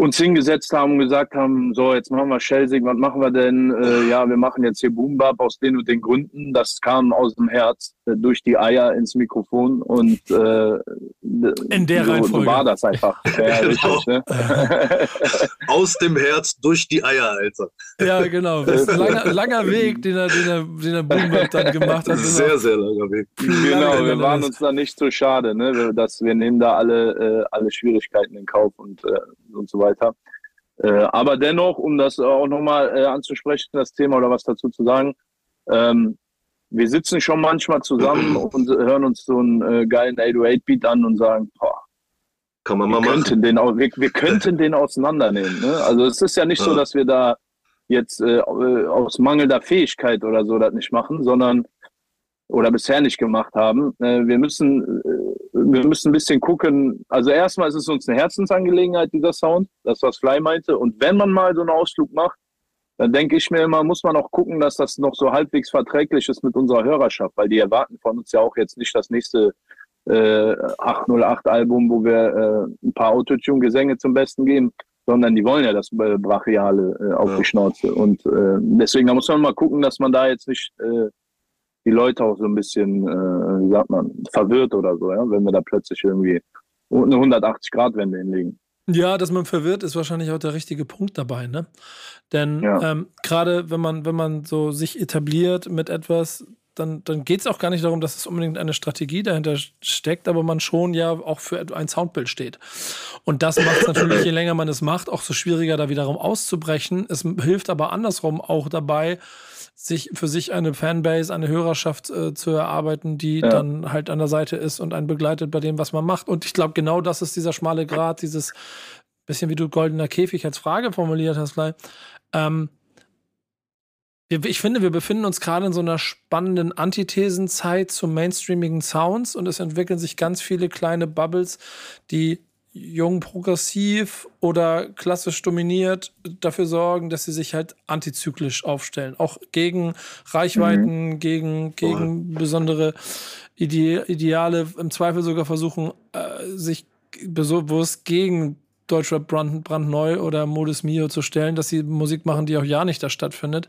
uns hingesetzt haben und gesagt haben, so, jetzt machen wir Shellsig, was machen wir denn? Äh, ja, wir machen jetzt hier Boom Bap aus den und den Gründen. Das kam aus dem Herz, äh, durch die Eier ins Mikrofon und äh, In der so, Reihenfolge. so war das einfach. Ja, richtig, ne? Aus dem Herz durch die Eier, Alter. Ja, genau. Das ist ein langer, langer Weg, den er, den er, den er Boom Bap dann gemacht hat. Sehr, sehr langer Weg. Genau, wir waren uns da nicht so schade, ne? Dass wir nehmen da alle, äh, alle Schwierigkeiten in Kauf und, äh, und so weiter. Äh, aber dennoch, um das auch nochmal äh, anzusprechen, das Thema oder was dazu zu sagen, ähm, wir sitzen schon manchmal zusammen und hören uns so einen äh, geilen 808-Beat an und sagen, boah, Kann man wir mal machen. könnten den, wir, wir könnten den auseinandernehmen. Ne? Also es ist ja nicht so, Ja. dass wir da jetzt äh, äh, aus mangelnder Fähigkeit oder so das nicht machen, sondern oder bisher nicht gemacht haben. Äh, wir müssen äh, wir müssen ein bisschen gucken. Also erstmal ist es uns eine Herzensangelegenheit dieser Sound, das was Fly meinte. Und wenn man mal so einen Ausflug macht, dann denke ich mir immer, muss man auch gucken, dass das noch so halbwegs verträglich ist mit unserer Hörerschaft, weil die erwarten von uns ja auch jetzt nicht das nächste äh, 808-Album, wo wir äh, ein paar Autotune-Gesänge zum Besten geben, sondern die wollen ja das Brachiale äh, auf Ja. die Schnauze. Und äh, deswegen da muss man mal gucken, dass man da jetzt nicht äh, die Leute auch so ein bisschen, äh, wie sagt man, verwirrt oder so, ja? wenn wir da plötzlich irgendwie eine 180-Grad-Wende hinlegen. Ja, dass man verwirrt, ist wahrscheinlich auch der richtige Punkt dabei, ne? Denn Ja. ähm, gerade wenn man, wenn man so sich etabliert mit etwas, dann, dann geht es auch gar nicht darum, dass es unbedingt eine Strategie dahinter steckt, aber man schon ja auch für ein Soundbild steht. Und das macht es natürlich, je länger man es macht, auch so schwieriger, da wiederum auszubrechen. Es hilft aber andersrum auch dabei, sich für sich eine Fanbase, eine Hörerschaft äh, zu erarbeiten, die Ja. dann halt an der Seite ist und einen begleitet bei dem, was man macht. Und ich glaube, genau das ist dieser schmale Grat, dieses bisschen wie du goldener Käfig als Frage formuliert hast, Fly. Ähm, ich finde, wir befinden uns gerade in so einer spannenden Antithesenzeit zu mainstreamigen Sounds und es entwickeln sich ganz viele kleine Bubbles, die jung progressiv oder klassisch dominiert dafür sorgen, dass sie sich halt antizyklisch aufstellen. Auch gegen Reichweiten, gegen, gegen besondere Ide Ideale, im Zweifel sogar versuchen, äh, sich bewusst gegen Deutschrap brand, brandneu oder Modus Mio zu stellen, dass sie Musik machen, die auch ja nicht da stattfindet.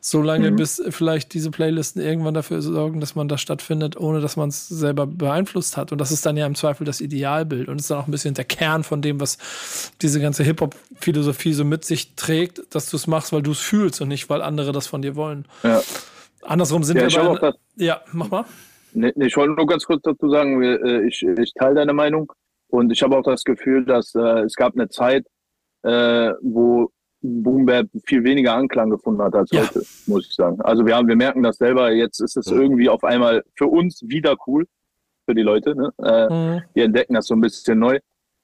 Solange bis vielleicht diese Playlisten irgendwann dafür sorgen, dass man das stattfindet, ohne dass man es selber beeinflusst hat. Und das ist dann ja im Zweifel das Idealbild und ist dann auch ein bisschen der Kern von dem, was diese ganze Hip-Hop-Philosophie so mit sich trägt, dass du es machst, weil du es fühlst und nicht, weil andere das von dir wollen. Ja. Andersrum sind Ja, wir bei Ja, mach mal. Nee, nee, ich wollte nur ganz kurz dazu sagen, äh, ich, ich teile deine Meinung und ich habe auch das Gefühl, dass äh, es gab eine Zeit, äh, wo Boom Bap viel weniger Anklang gefunden hat als Ja. heute, muss ich sagen. Also wir haben, wir merken das selber. Jetzt ist es Ja. irgendwie auf einmal für uns wieder cool für die Leute. Ne? Äh, Mhm. wir entdecken das so ein bisschen neu.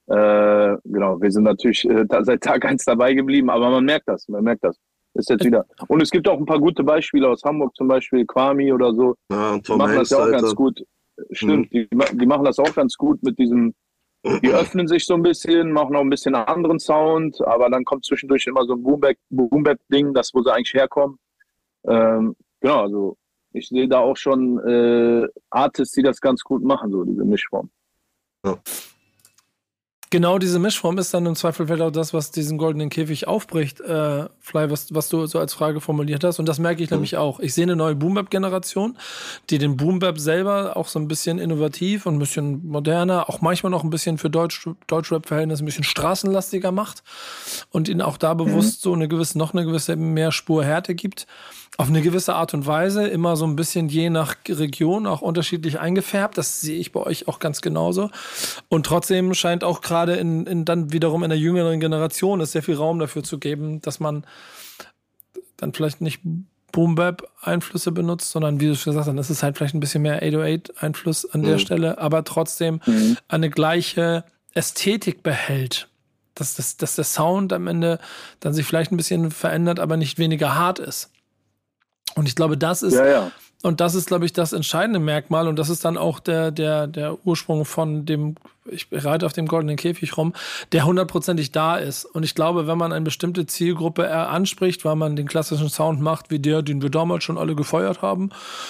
Äh, genau, wir sind natürlich äh, da seit Tag eins dabei geblieben, aber man merkt das, man merkt das. Ist jetzt wieder. Und es gibt auch ein paar gute Beispiele aus Hamburg, zum Beispiel Kwami oder so, Ja, und die machen das ja auch Alter. ganz gut. Stimmt, die, ma- die machen das auch ganz gut mit diesem Die öffnen sich so ein bisschen, machen noch ein bisschen anderen Sound, aber dann kommt zwischendurch immer so ein Boombap-Ding, das wo sie eigentlich herkommen. Ähm, genau, also ich sehe da auch schon äh, Artists, die das ganz gut machen, so diese Mischform. Ja. Genau diese Mischform ist dann im Zweifel vielleicht auch das, was diesen goldenen Käfig aufbricht, äh, Fly, was, was du so als Frage formuliert hast. Und das merke ich mhm. nämlich auch. Ich sehe eine neue Boom-Bap-Generation, die den Boom-Bap selber auch so ein bisschen innovativ und ein bisschen moderner, auch manchmal noch ein bisschen für Deutsch, Deutschrap-Verhältnisse ein bisschen straßenlastiger macht und ihnen auch da bewusst mhm. so eine gewisse, noch eine gewisse mehr Spurhärte gibt auf eine gewisse Art und Weise, immer so ein bisschen je nach Region auch unterschiedlich eingefärbt. Das sehe ich bei euch auch ganz genauso. Und trotzdem scheint auch gerade in, in dann wiederum in der jüngeren Generation es sehr viel Raum dafür zu geben, dass man dann vielleicht nicht Boom Einflüsse benutzt, sondern wie du schon gesagt hast, das ist halt vielleicht ein bisschen mehr 808 Einfluss an der mhm. Stelle, aber trotzdem mhm. eine gleiche Ästhetik behält. Dass, dass, dass der Sound am Ende dann sich vielleicht ein bisschen verändert, aber nicht weniger hart ist. Und ich glaube, das ist, ja, ja. und das ist, glaube ich, das entscheidende Merkmal. Und das ist dann auch der, der, der Ursprung von dem ich reite auf dem goldenen Käfig rum, der hundertprozentig da ist. Und ich glaube, wenn man eine bestimmte Zielgruppe anspricht, weil man den klassischen Sound macht, wie der, den wir damals schon alle gefeuert haben,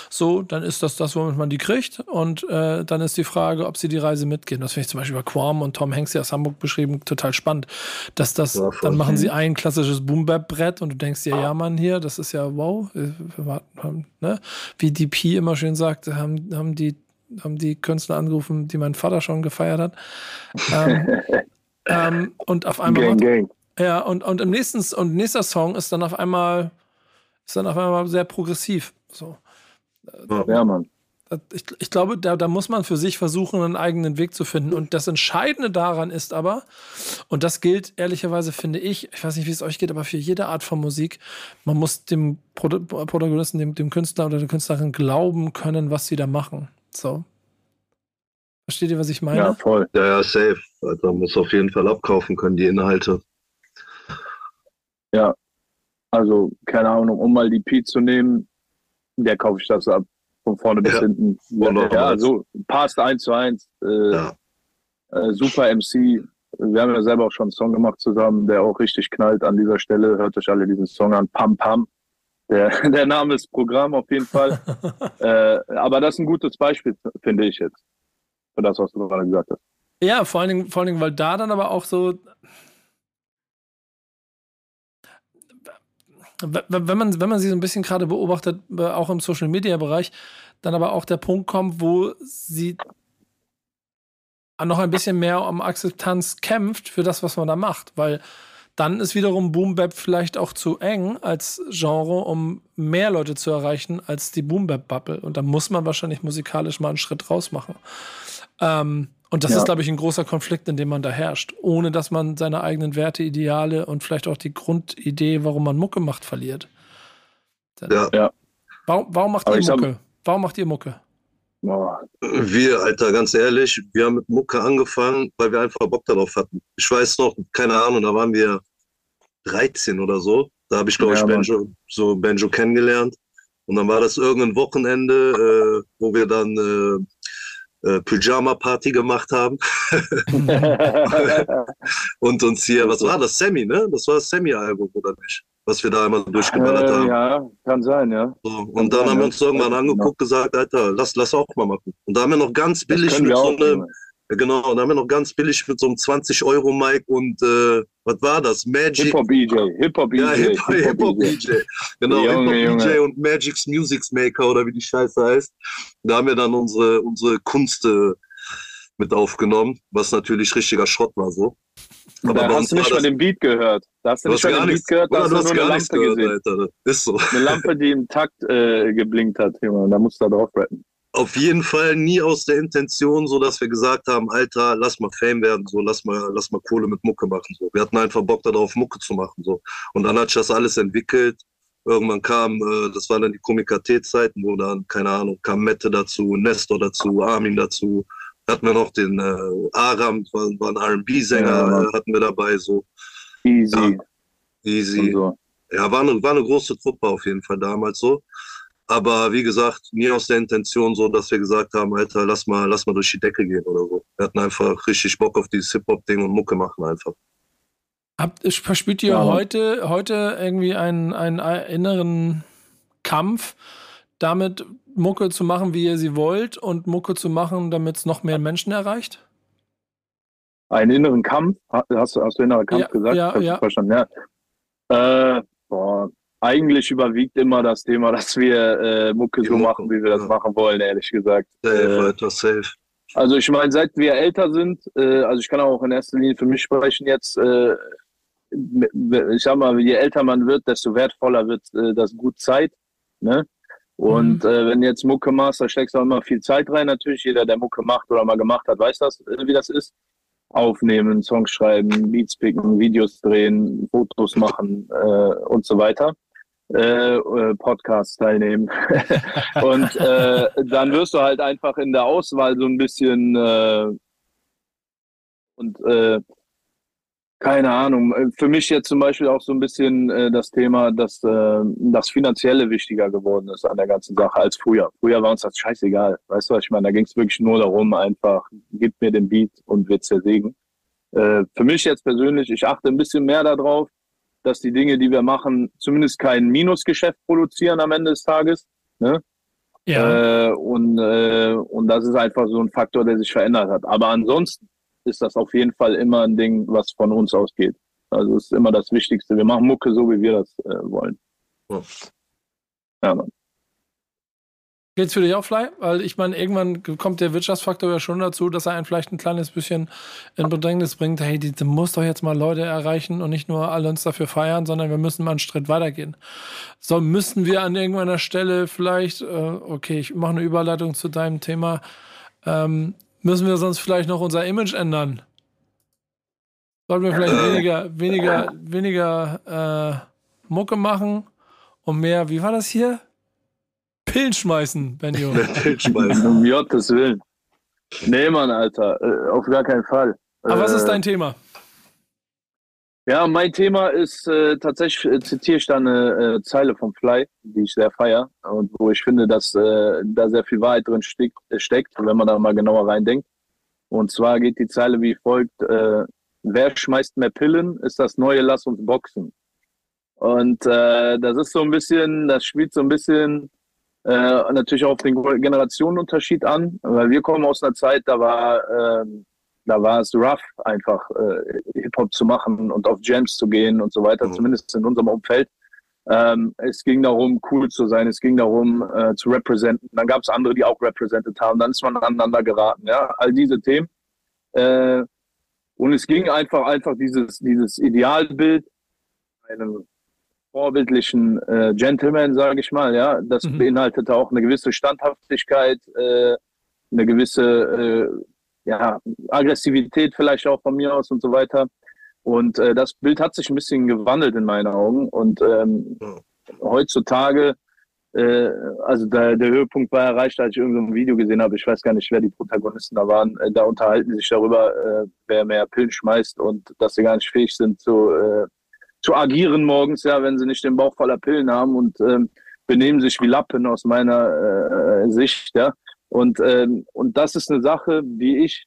so, dann ist das das, womit man die kriegt. Und äh, dann ist die Frage, ob sie die Reise mitgehen. Das finde ich zum Beispiel bei Quam und Tom Hanks, die aus Hamburg beschrieben, total spannend. Dass das, ja, dann machen sie ein klassisches Boom-Bap-Brett und du denkst dir, ja, Mann, hier, das ist ja wow. Äh, ne? Wie DP immer schön sagt, haben, haben die haben die Künstler angerufen, die mein Vater schon gefeiert hat. Ähm, ähm, und auf einmal. Gang, gang. Ja, und, und im nächsten und nächster Song ist dann auf einmal ist dann auf einmal sehr progressiv. So. Ja, Mann. Ich, ich glaube, da, da muss man für sich versuchen, einen eigenen Weg zu finden. Und das Entscheidende daran ist aber, und das gilt ehrlicherweise, finde ich, ich weiß nicht, wie es euch geht, aber für jede Art von Musik, man muss dem Protagonisten, dem, dem Künstler oder der Künstlerin glauben können, was sie da machen. So. Versteht ihr, was ich meine? Ja, voll. Ja, ja, safe. Also man muss auf jeden Fall abkaufen können, die Inhalte. Ja. Also, keine Ahnung, um mal die P zu nehmen, der kaufe ich das ab. Von vorne bis Ja. hinten. Wunderbar. Ja, so passt eins zu eins. Äh, Ja. äh, super MC. Wir haben ja selber auch schon einen Song gemacht zusammen, der auch richtig knallt an dieser Stelle. Hört euch alle diesen Song an. Pam Pam. Der, der Name ist Programm auf jeden Fall. äh, aber das ist ein gutes Beispiel, finde ich jetzt. Für das, was du gerade gesagt hast. Ja, vor allen Dingen, vor allen Dingen, weil da dann aber auch so. Wenn man, wenn man sie so ein bisschen gerade beobachtet, äh, auch im Social Media Bereich, dann aber auch der Punkt kommt, wo sie noch ein bisschen mehr um Akzeptanz kämpft für das, was man da macht. Weil dann ist wiederum Boom Bap vielleicht auch zu eng als Genre, um mehr Leute zu erreichen als die Boom Bap Bubble. Und da muss man wahrscheinlich musikalisch mal einen Schritt raus machen. Ähm, und das Ja. ist, glaube ich, ein großer Konflikt, in dem man da herrscht, ohne dass man seine eigenen Werte, Ideale und vielleicht auch die Grundidee, warum man Mucke macht, verliert. Ja. Ja. Warum, warum macht Aber ihr Mucke? Warum macht ihr Mucke? Boah. Wir, Alter, ganz ehrlich, wir haben mit Mucke angefangen, weil wir einfach Bock darauf hatten. Ich weiß noch, keine Ahnung, da waren wir 13 oder so. Da habe ich, glaube Ja, ich. Benjo, so Benjo kennengelernt. Und dann war das irgendein Wochenende, äh, wo wir dann äh, äh, Pyjama-Party gemacht haben. Und uns hier, was war das? Sammy, ne? Das war das Sammy-Album, oder nicht? Was wir da einmal durchgeballert äh, haben. ja, kann sein, ja. So, und dann haben wir uns irgendwann angeguckt, gesagt, Alter, lass, lass auch mal machen. Und da haben wir noch ganz billig mit so einem, ja, genau, und da haben wir noch ganz billig mit so einem 20-Euro-Mic und äh, was war das? Magic. Hip-Hop-DJ, Hip-Hop-DJ. ja, Hip-Hop- Hip-Hop-DJ. genau, Junge, Hip-Hop-DJ Junge. und Magic's Music Maker oder wie die Scheiße heißt. Da haben wir dann unsere, unsere Kunst äh, mit aufgenommen, was natürlich richtiger Schrott war so. Da bei hast du nicht mal den Beat gehört. Da hast du Du nicht hast mal gar den Beat nichts, gehört, da hast du hast nur eine gar Lampe nichts gehört, gesehen. Alter. Ist so. Eine Lampe, die im Takt äh, geblinkt hat, Junge. Da musst du da drauf rappen. auf jeden Fall nie aus der Intention, so dass wir gesagt haben, Alter, lass mal Fame werden, so lass mal, lass mal Kohle mit Mucke machen. So. Wir hatten einfach Bock darauf, Mucke zu machen. So. Und dann hat sich das alles entwickelt. Irgendwann kam, äh, das waren dann die Komikatätzeiten, wo dann, keine Ahnung, kam Mette dazu, Nestor dazu, Armin dazu. Hatten wir noch den äh, Aram, war, war ein RB-Sänger, Ja, hatten wir dabei, so Easy easy. und so. Ja, war eine, war eine große Truppe auf jeden Fall damals so. Aber wie gesagt, nie aus der Intention so, dass wir gesagt haben, Alter, lass mal, lass mal durch die Decke gehen oder so. Wir hatten einfach richtig Bock auf dieses Hip-Hop-Ding und Mucke machen einfach. Habt, verspürt ihr Ja. heute, heute irgendwie einen, einen inneren Kampf, damit Mucke zu machen, wie ihr sie wollt und Mucke zu machen, damit es noch mehr Menschen erreicht? Einen inneren Kampf, Ha- hast du, hast du inneren Kampf Ja, gesagt? ja, ja. Verstanden, ja. Äh, boah, eigentlich überwiegt immer das Thema, dass wir äh, Mucke Die so Mucke, machen, wie wir das ja. machen wollen, ehrlich gesagt. Safe, Äh, safe. Also ich meine, seit wir älter sind, äh, also ich kann auch in erster Linie für mich sprechen jetzt, äh, ich sag mal, je älter man wird, desto wertvoller wird äh, das gut Zeit. Ne? Und äh, wenn jetzt Mucke machst, da steckst du auch immer viel Zeit rein natürlich. Jeder, der Mucke macht oder mal gemacht hat, weiß das, äh, wie das ist. Aufnehmen, Songs schreiben, Beats picken, Videos drehen, Fotos machen äh, und so weiter. Äh, äh, Podcasts teilnehmen. und äh, dann wirst du halt einfach in der Auswahl so ein bisschen äh, und äh, keine Ahnung. äh, Für mich jetzt zum Beispiel auch so ein bisschen äh, das Thema, dass äh, das Finanzielle wichtiger geworden ist an der ganzen Sache als früher. Früher war uns das scheißegal. Weißt du, was ich meine? Da ging es wirklich nur darum, einfach, gib mir den Beat und wird's der Segen. Äh, für mich jetzt persönlich, ich achte ein bisschen mehr darauf, dass die Dinge, die wir machen, zumindest kein Minusgeschäft produzieren am Ende des Tages. Ne? Äh, und, äh, und das ist einfach so ein Faktor, der sich verändert hat. Aber ansonsten ist das auf jeden Fall immer ein Ding, was von uns ausgeht. Also es ist immer das Wichtigste. Wir machen Mucke so, wie wir das äh, wollen. Ja. Ja, Mann. Geht's für dich auch, Fly? Weil ich meine, irgendwann kommt der Wirtschaftsfaktor ja schon dazu, dass er einen vielleicht ein kleines bisschen in Bedrängnis bringt. Hey, die, die muss doch jetzt mal Leute erreichen und nicht nur alle uns dafür feiern, sondern wir müssen mal einen Schritt weitergehen. So müssen wir an irgendeiner Stelle vielleicht, äh, okay, ich mache eine Überleitung zu deinem Thema, ähm, müssen wir sonst vielleicht noch unser Image ändern? Sollten wir vielleicht weniger, weniger, weniger äh, Mucke machen und mehr, wie war das hier? Pillen schmeißen, Benjo. Um Gottes Willen. Nee, Mann, Alter. Äh, auf gar keinen Fall. Aber was ist Äh, dein Thema? Ja, mein Thema ist äh, tatsächlich, äh, zitiere ich da eine äh, Zeile vom Fly, die ich sehr feier und wo ich finde, dass äh, da sehr viel Wahrheit drin steckt, äh, steckt, wenn man da mal genauer reindenkt. Und zwar geht die Zeile wie folgt, äh, wer schmeißt mehr Pillen, ist das neue Lass uns boxen. Und äh, das ist so ein bisschen, das spielt so ein bisschen äh, natürlich auch auf den Generationenunterschied an, weil wir kommen aus einer Zeit, da war ähm, da war es rough, einfach äh, Hip-Hop zu machen und auf Jams zu gehen und so weiter, Mhm. zumindest in unserem Umfeld. Ähm, es ging darum, cool zu sein, es ging darum, äh, zu representen. Dann gab es andere, die auch represented haben, dann ist man aneinander geraten, ja, all diese Themen. Äh, und es ging einfach, einfach dieses, dieses Idealbild, einem vorbildlichen äh, Gentleman, sage ich mal, ja, das Mhm. beinhaltete auch eine gewisse Standhaftigkeit, äh, eine gewisse äh, ja, Aggressivität vielleicht auch von mir aus und so weiter. Und äh, das Bild hat sich ein bisschen gewandelt in meinen Augen. Und ähm, heutzutage, äh, also der, der Höhepunkt war erreicht, als ich irgendein Video gesehen habe. Ich weiß gar nicht, wer die Protagonisten da waren. Äh, da unterhalten sich darüber, äh, wer mehr Pillen schmeißt und dass sie gar nicht fähig sind zu, äh, zu agieren morgens, ja, wenn sie nicht den Bauch voller Pillen haben und ähm, benehmen sich wie Lappen aus meiner äh, Sicht, ja. Und, ähm, und das ist eine Sache, die ich,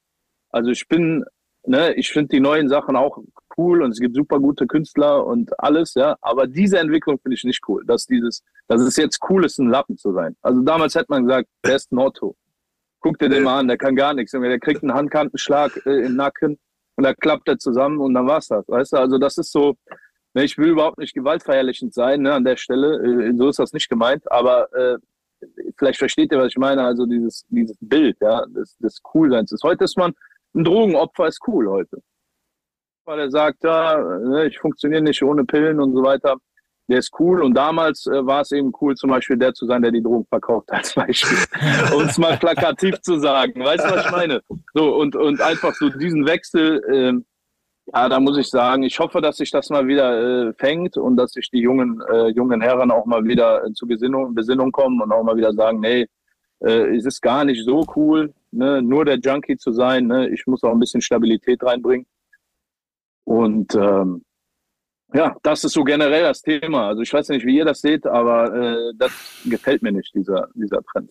also ich bin, ne, ich finde die neuen Sachen auch cool und es gibt super gute Künstler und alles, ja, aber diese Entwicklung finde ich nicht cool, dass dieses, dass es jetzt cool ist, ein Lappen zu sein. Also damals hätte man gesagt, der ist ein Otto. Guck dir den mal an, der kann gar nichts, der kriegt einen Handkantenschlag äh, im Nacken und da klappt er zusammen und dann war's das, weißt du, also das ist so, ne, ich will überhaupt nicht gewaltverherrlichend sein, ne, an der Stelle, äh, so ist das nicht gemeint, aber äh, vielleicht versteht ihr, was ich meine, also dieses, dieses Bild, ja, des, des Coolseins. ist. Heute ist man, ein Drogenopfer ist cool heute. Weil er sagt, ja, ne, ich funktioniere nicht ohne Pillen und so weiter. Der ist cool und damals äh, war es eben cool, zum Beispiel der zu sein, der die Drogen verkauft, als Beispiel. um es mal plakativ zu sagen. Weißt du, was ich meine? So, und, und einfach so diesen Wechsel, ähm, ja, da muss ich sagen, ich hoffe, dass sich das mal wieder äh, fängt und dass sich die jungen, äh, jungen Herren auch mal wieder äh, zu Gesinnung, Besinnung kommen und auch mal wieder sagen, nee, äh, es ist gar nicht so cool, ne, nur der Junkie zu sein. Ne, ich muss auch ein bisschen Stabilität reinbringen. Und ähm, Ja, das ist so generell das Thema. Also ich weiß nicht, wie ihr das seht, aber äh, das gefällt mir nicht, dieser, dieser Trend.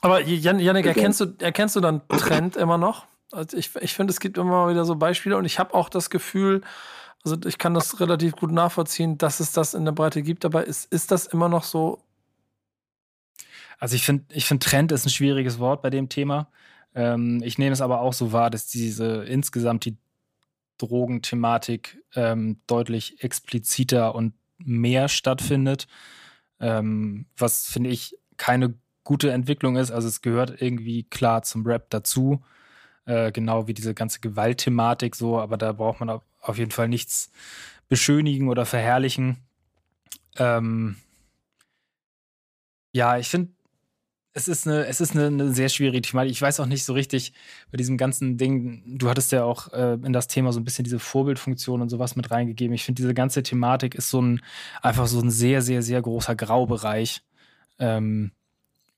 Aber Jan, Janik, erkennst du, erkennst du dann Trend immer noch? Also ich, ich finde, es gibt immer wieder so Beispiele und ich habe auch das Gefühl, also ich kann das relativ gut nachvollziehen, dass es das in der Breite gibt, aber ist, ist das immer noch so? Also ich finde, ich finde Trend ist ein schwieriges Wort bei dem Thema. Ähm, ich nehme es aber auch so wahr, dass diese insgesamt die Drogenthematik ähm, deutlich expliziter und mehr stattfindet, ähm, was finde ich keine gute Entwicklung ist. Also es gehört irgendwie klar zum Rap dazu, äh, genau wie diese ganze Gewaltthematik so, aber da braucht man auf jeden Fall nichts beschönigen oder verherrlichen. Ähm, ja, ich finde, es ist eine, es ist eine, eine, sehr schwierige Thematik. Ich weiß auch nicht so richtig bei diesem ganzen Ding. Du hattest ja auch äh, in das Thema so ein bisschen diese Vorbildfunktion und sowas mit reingegeben. Ich finde, diese ganze Thematik ist so ein einfach so ein sehr, sehr, sehr großer Graubereich, ähm,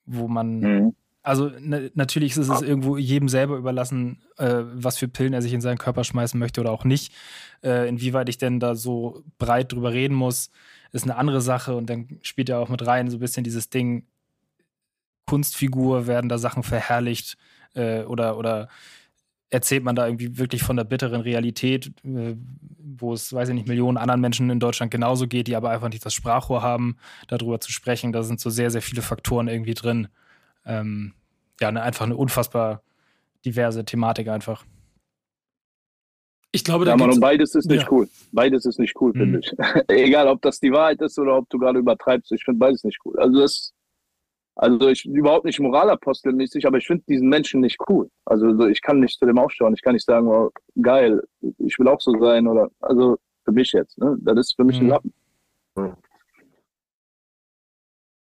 wo man mhm. Also ne, natürlich ist es irgendwo jedem selber überlassen, äh, was für Pillen er sich in seinen Körper schmeißen möchte oder auch nicht. Äh, inwieweit ich denn da so breit drüber reden muss, ist eine andere Sache. Und dann spielt ja auch mit rein so ein bisschen dieses Ding, Kunstfigur, werden da Sachen verherrlicht äh, oder, oder erzählt man da irgendwie wirklich von der bitteren Realität, äh, wo es, weiß ich nicht, Millionen anderen Menschen in Deutschland genauso geht, die aber einfach nicht das Sprachrohr haben, darüber zu sprechen. Da sind so sehr, sehr viele Faktoren irgendwie drin ähm, ja, ne, einfach eine unfassbar diverse Thematik einfach. Ich glaube, da ja, Mann, beides ist nicht ja. cool. Beides ist nicht cool, mhm. finde ich. Egal, ob das die Wahrheit ist oder ob du gerade übertreibst, ich finde beides nicht cool. Also das, also ich bin überhaupt nicht moralapostelmäßig, aber ich finde diesen Menschen nicht cool. Also ich kann nicht zu dem aufschauen. Ich kann nicht sagen, oh, geil, ich will auch so sein oder also für mich jetzt. Ne? Das ist für mich mhm. ein Lappen. Mhm.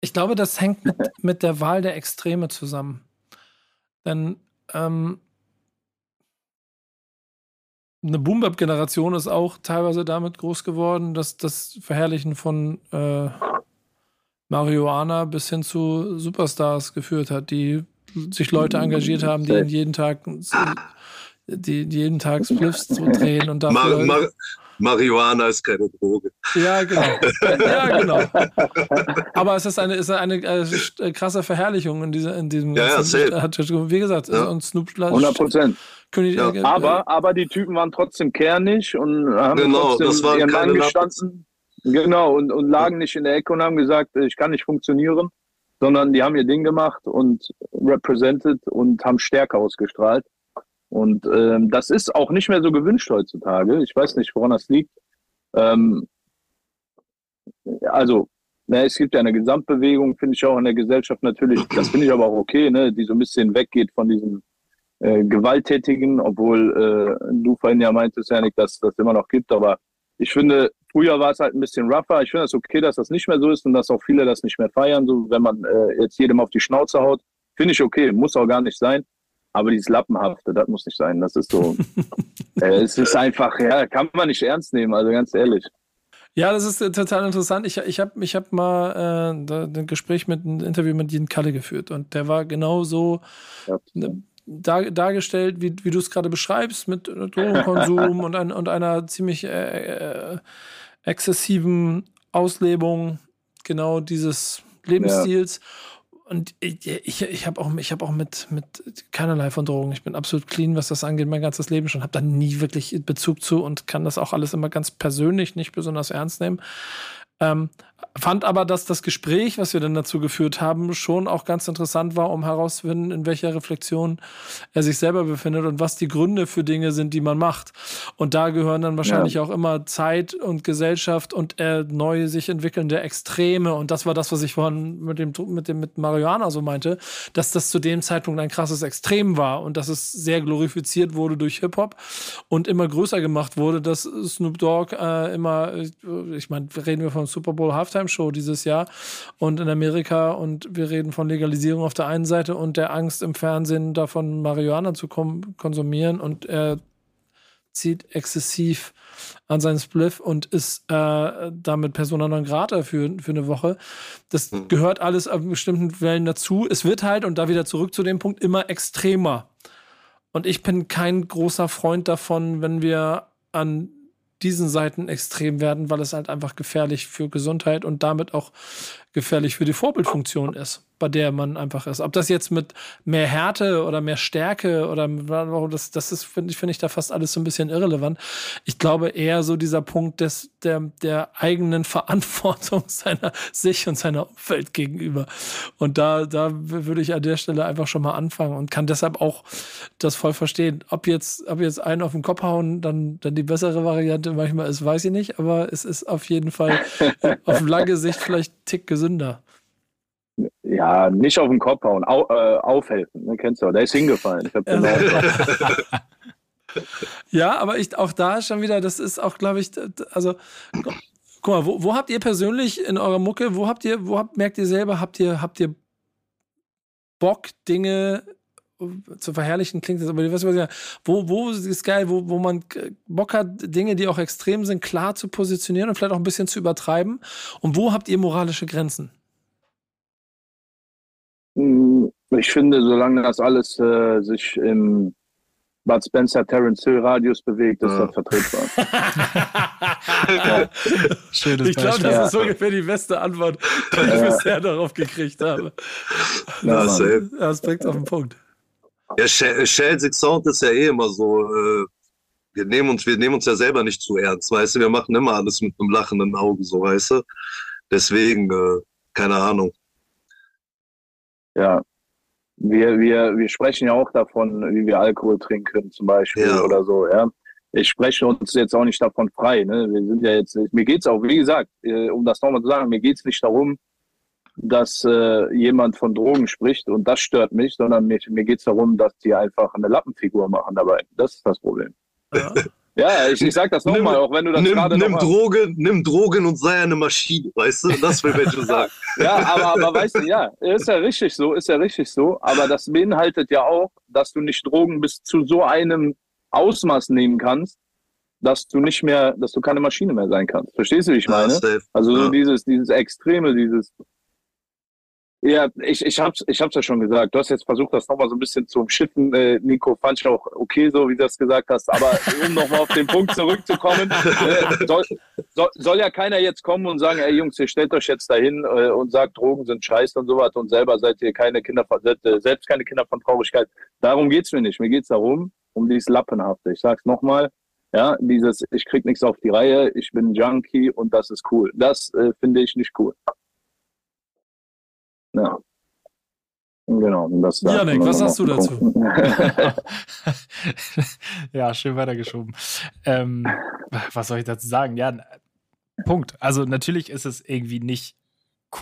Ich glaube, das hängt mit, mit der Wahl der Extreme zusammen. Denn ähm, eine Boom-Bap-Generation ist auch teilweise damit groß geworden, dass das Verherrlichen von äh, Marihuana bis hin zu Superstars geführt hat, die sich Leute engagiert haben, die jeden Tag die, jeden Tag Spliffs drehen und dafür. Mar Mar Marihuana ist keine Droge. Ja, genau. Ja, genau. Aber es ist eine, ist eine, eine krasse Verherrlichung in, dieser, in diesem ja, ja, hat, Wie gesagt, ja. und Snoop 100 Prozent. Ja. Äh, aber, aber die Typen waren trotzdem kernig und haben genau, trotzdem das war ihren Mann gestanden. Genau, und, und lagen nicht in der Ecke und haben gesagt, ich kann nicht funktionieren, sondern die haben ihr Ding gemacht und represented und haben Stärke ausgestrahlt. Und ähm, das ist auch nicht mehr so gewünscht heutzutage. Ich weiß nicht, woran das liegt. Ähm, also, na, es gibt ja eine Gesamtbewegung, finde ich auch in der Gesellschaft natürlich. Das finde ich aber auch okay, ne, die so ein bisschen weggeht von diesem äh, Gewalttätigen, obwohl äh, du vorhin ja meintest, Janik, dass das immer noch gibt. Aber ich finde, früher war es halt ein bisschen rougher. Ich finde es das okay, dass das nicht mehr so ist und dass auch viele das nicht mehr feiern, so wenn man äh, jetzt jedem auf die Schnauze haut. Finde ich okay, muss auch gar nicht sein. Aber dieses Lappenhafte, das muss nicht sein. Das ist so, äh, es ist einfach, ja, kann man nicht ernst nehmen, also ganz ehrlich. Ja, das ist äh, total interessant. Ich, ich habe ich hab mal äh, ein Gespräch mit ein Interview mit Jen Kalle geführt und der war genau so ja. Ne, dar, dargestellt, wie, wie du es gerade beschreibst, mit Drogenkonsum und, ein, und einer ziemlich äh, äh, exzessiven Auslebung genau dieses Lebensstils. Ja. Und ich, ich, habe auch, ich hab auch mit, mit keinerlei von Drogen. Ich bin absolut clean, was das angeht, mein ganzes Leben schon. Habe da nie wirklich Bezug zu und kann das auch alles immer ganz persönlich nicht besonders ernst nehmen. Ähm, fand aber, dass das Gespräch, was wir dann dazu geführt haben, schon auch ganz interessant war, um herauszufinden, in welcher Reflexion er sich selber befindet und was die Gründe für Dinge sind, die man macht. Und da gehören dann wahrscheinlich ja. auch immer Zeit und Gesellschaft und äh, neu sich entwickelnde Extreme. Und das war das, was ich vorhin mit dem, mit dem, mit Marihuana so meinte, dass das zu dem Zeitpunkt ein krasses Extrem war und dass es sehr glorifiziert wurde durch Hip-Hop und immer größer gemacht wurde, dass Snoop Dogg äh, immer, ich meine, reden wir von Super Bowl Halftime-Show dieses Jahr und in Amerika und wir reden von Legalisierung auf der einen Seite und der Angst im Fernsehen davon Marihuana zu konsumieren und er zieht exzessiv an seinen Spliff und ist äh, damit Persona non grata für, für eine Woche. Das mhm. gehört alles auf bestimmten Wellen dazu. Es wird halt, und da wieder zurück zu dem Punkt, immer extremer. Und ich bin kein großer Freund davon, wenn wir an diesen Seiten extrem werden, weil es halt einfach gefährlich für Gesundheit und damit auch gefährlich für die Vorbildfunktion ist, bei der man einfach ist. Ob das jetzt mit mehr Härte oder mehr Stärke oder das, das ist, finde ich, finde ich da fast alles so ein bisschen irrelevant. Ich glaube eher so dieser Punkt des, der, der eigenen Verantwortung seiner sich und seiner Umwelt gegenüber. Und da, da würde ich an der Stelle einfach schon mal anfangen und kann deshalb auch das voll verstehen. Ob jetzt, ob jetzt einen auf den Kopf hauen, dann, dann die bessere Variante manchmal ist, weiß ich nicht, aber es ist auf jeden Fall auf lange Sicht vielleicht tick gesünder gesünder. Ja, nicht auf den Kopf hauen, au, äh, aufhelfen. Ne, kennst du, der ist hingefallen. ja, aber ich, auch da schon wieder, das ist auch, glaube ich, also, guck mal, wo, wo, habt ihr persönlich in eurer Mucke, wo habt ihr, wo habt, merkt ihr selber, habt ihr, habt ihr Bock, Dinge zu verherrlichen klingt das, aber was weiß ich, wo, wo ist geil, wo, wo man Bock hat, Dinge, die auch extrem sind, klar zu positionieren und vielleicht auch ein bisschen zu übertreiben? Und wo habt ihr moralische Grenzen? Hm, ich finde, solange das alles äh, sich im Bud Spencer Terence Hill Radius bewegt, ist ja. das vertretbar. ja. Schönes ich glaube, das ist ungefähr die beste Antwort, die ich bisher darauf gekriegt habe. Ja, das, das bringt auf den Punkt. Ja, Shell Sound ist ja eh immer so, äh, wir nehmen uns, wir nehmen uns ja selber nicht zu ernst, weißt du, wir machen immer alles mit einem lachenden Auge, so, weißt du. Deswegen, äh, keine Ahnung. Ja. Wir, wir, wir sprechen ja auch davon, wie wir Alkohol trinken, zum Beispiel, ja. oder so, ja. Ich spreche uns jetzt auch nicht davon frei, ne? Wir sind ja jetzt, mir geht's auch, wie gesagt, äh, um das nochmal zu sagen, mir geht's nicht darum, dass äh, jemand von Drogen spricht und das stört mich, sondern mir, mir geht es darum, dass die einfach eine Lappenfigur machen dabei. Das ist das Problem. Ja, ja ich, ich sag das nochmal, auch wenn du das nimm, gerade nimm Drogen, nimm Drogen und sei eine Maschine, weißt du? Das will Menschen sagen. ja, aber, aber weißt du, ja, ist ja richtig so, ist ja richtig so, aber das beinhaltet ja auch, dass du nicht Drogen bis zu so einem Ausmaß nehmen kannst, dass du nicht mehr, dass du keine Maschine mehr sein kannst. Verstehst du, wie ich meine? Ja, also so ja. dieses, dieses Extreme, dieses ja, ich, ich hab's, ich hab's ja schon gesagt. Du hast jetzt versucht, das nochmal so ein bisschen zu umschiffen. Äh, Nico, fand ich auch okay, so wie du das gesagt hast. Aber um nochmal auf den Punkt zurückzukommen, äh, soll, soll, soll, ja keiner jetzt kommen und sagen, ey Jungs, ihr stellt euch jetzt dahin äh, und sagt, Drogen sind scheiße und sowas und selber seid ihr keine Kinder äh, selbst keine Kinder von Traurigkeit. Darum geht's mir nicht. Mir geht's darum, um dieses Lappenhafte. Ich sag's nochmal, ja, dieses, ich krieg nichts auf die Reihe, ich bin Junkie und das ist cool. Das äh, finde ich nicht cool. Ja. Genau. Das Janik, was hast du dazu? ja, schön weitergeschoben. Ähm, was soll ich dazu sagen? Ja, Punkt. Also natürlich ist es irgendwie nicht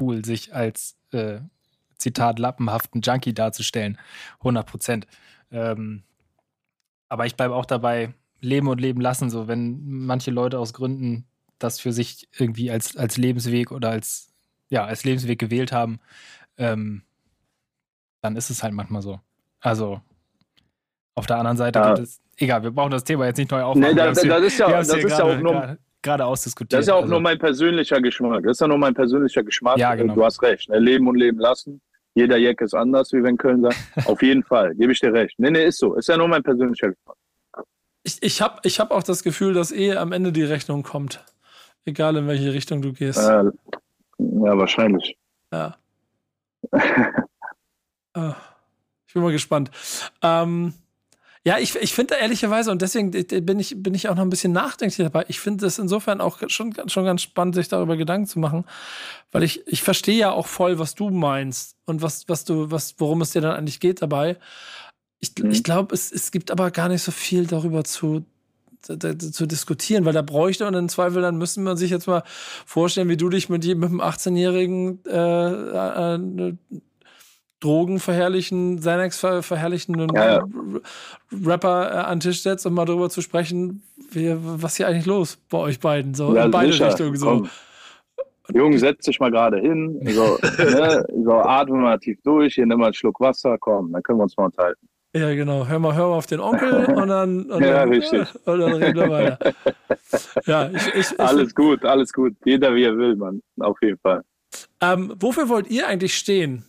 cool, sich als äh, Zitat lappenhaften Junkie darzustellen. 100 Prozent. Ähm, aber ich bleibe auch dabei, leben und leben lassen. So, wenn manche Leute aus Gründen das für sich irgendwie als, als Lebensweg oder als, ja, als Lebensweg gewählt haben, ähm, dann ist es halt manchmal so. Also auf der anderen Seite ja. gibt es, egal, wir brauchen das Thema jetzt nicht neu aufmachen. Nee, das, das, ist ja, das ist ja auch nur gerade ausdiskutiert. Das ist ja auch also. nur mein persönlicher Geschmack. Das ist ja nur mein persönlicher Geschmack. Ja, genau. Du hast recht. Ne? Leben und leben lassen. Jeder Jack ist anders, wie wenn Köln sagt. Auf jeden Fall, gebe ich dir recht. Nee, nee, ist so. Ist ja nur mein persönlicher Geschmack. Ich, ich habe ich hab auch das Gefühl, dass eh am Ende die Rechnung kommt. Egal in welche Richtung du gehst. Äh, ja, wahrscheinlich. Ja. Ah, ich bin mal gespannt. Ähm, ja, ich, ich finde ehrlicherweise, und deswegen bin ich, bin ich auch noch ein bisschen nachdenklich dabei, ich finde es insofern auch schon, schon ganz spannend, sich darüber Gedanken zu machen, weil ich, ich verstehe ja auch voll, was du meinst und was, was du, was, worum es dir dann eigentlich geht dabei. Ich, mhm. ich glaube, es, es gibt aber gar nicht so viel darüber zu, zu diskutieren, weil da bräuchte man im Zweifel, dann müssen wir sich jetzt mal vorstellen, wie du dich mit, mit einem 18-jährigen äh, äh, Drogen verherrlichen, Xanax verherrlichen ja, ja. Rapper äh, an den Tisch setzt, um mal darüber zu sprechen, wie, was hier eigentlich los bei euch beiden, so ja, in beide sicher. Richtungen. So. Komm. Junge, setz dich mal gerade hin, so, ne, so atme mal tief durch, hier nimm mal einen Schluck Wasser, komm, dann können wir uns mal unterhalten. Ja, genau. Hör mal, hör mal auf den Onkel und dann, und ja, dann, richtig. und dann reden wir weiter. Ja, ich, ich, ich, alles gut, alles gut. Jeder wie er will, Mann. Auf jeden Fall. Ähm, wofür wollt ihr eigentlich stehen?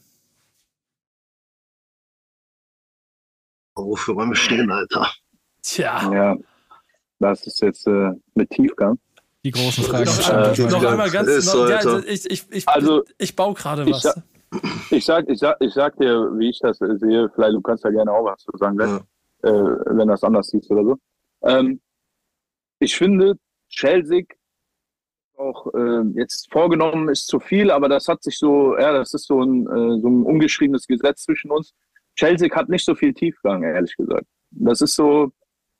Wofür wollen wir stehen, Alter? Tja. Ja. Das ist jetzt äh, mit Tiefgang. Die großen Fragen. Noch, äh, noch einmal ganz, Ist noch, ja, also ich, ich, ich, Also, ich baue gerade ich was. Ich sag, ich sag, ich sag dir, wie ich das sehe. Vielleicht du kannst ja gerne auch was zu sagen, wenn, Ja. äh, wenn das anders siehst oder so. Ähm, ich finde, Chelsea auch äh, jetzt vorgenommen ist zu viel, aber das hat sich so, ja, das ist so ein, äh, so ein ungeschriebenes Gesetz zwischen uns. Chelsea hat nicht so viel Tiefgang, ehrlich gesagt. Das ist so,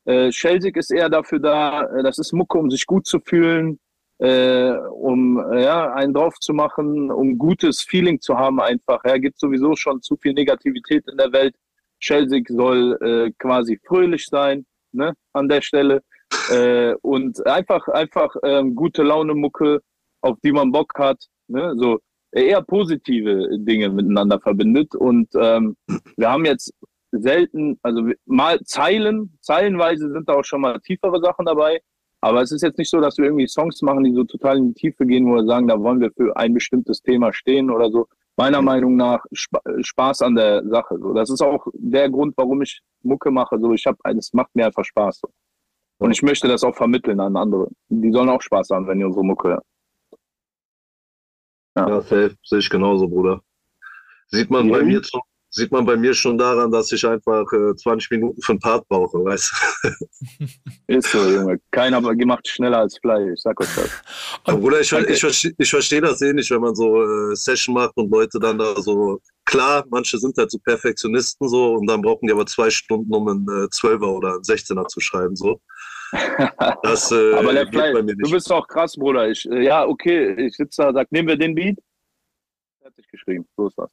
äh, Chelsea ist eher dafür da, äh, das ist Mucke, um sich gut zu fühlen, äh, um ja, einen drauf zu machen, um gutes Feeling zu haben einfach. Ja, gibt sowieso schon zu viel Negativität in der Welt. Chelsea soll äh, quasi fröhlich sein, ne, an der Stelle. Äh, und einfach, einfach ähm, gute Laune Mucke, auf die man Bock hat, ne, so eher positive Dinge miteinander verbindet. Und ähm, wir haben jetzt selten, also mal Zeilen, zeilenweise sind da auch schon mal tiefere Sachen dabei. Aber es ist jetzt nicht so, dass wir irgendwie Songs machen, die so total in die Tiefe gehen, wo wir sagen, da wollen wir für ein bestimmtes Thema stehen oder so. Meiner Meinung nach Spa Spaß an der Sache. So, das ist auch der Grund, warum ich Mucke mache. So, ich habe, es macht mir einfach Spaß. So. Und ich möchte das auch vermitteln an andere. Die sollen auch Spaß haben, wenn die unsere Mucke hören. Ja, safe, sehe ich genauso, Bruder. Sieht man bei Mhm. mir schon, sieht man bei mir schon daran, dass ich einfach äh, 20 Minuten für einen Part brauche, weißt du? Ist so, Junge. Keiner gemacht schneller als Fly. Ich sag euch das. Aber Bruder, ich, Danke. ich, verstehe- ich verstehe das eh nicht, wenn man so äh, Session macht und Leute dann da so, klar, manche sind halt so Perfektionisten so und dann brauchen die aber zwei Stunden, um einen äh, 12er oder einen 16er zu schreiben, so. Das äh, Aber der Fly, du bist auch krass, Bruder. Ich, äh, ja, okay, ich sitze da, sag, nehmen wir den Beat. Fertig geschrieben. So ist das.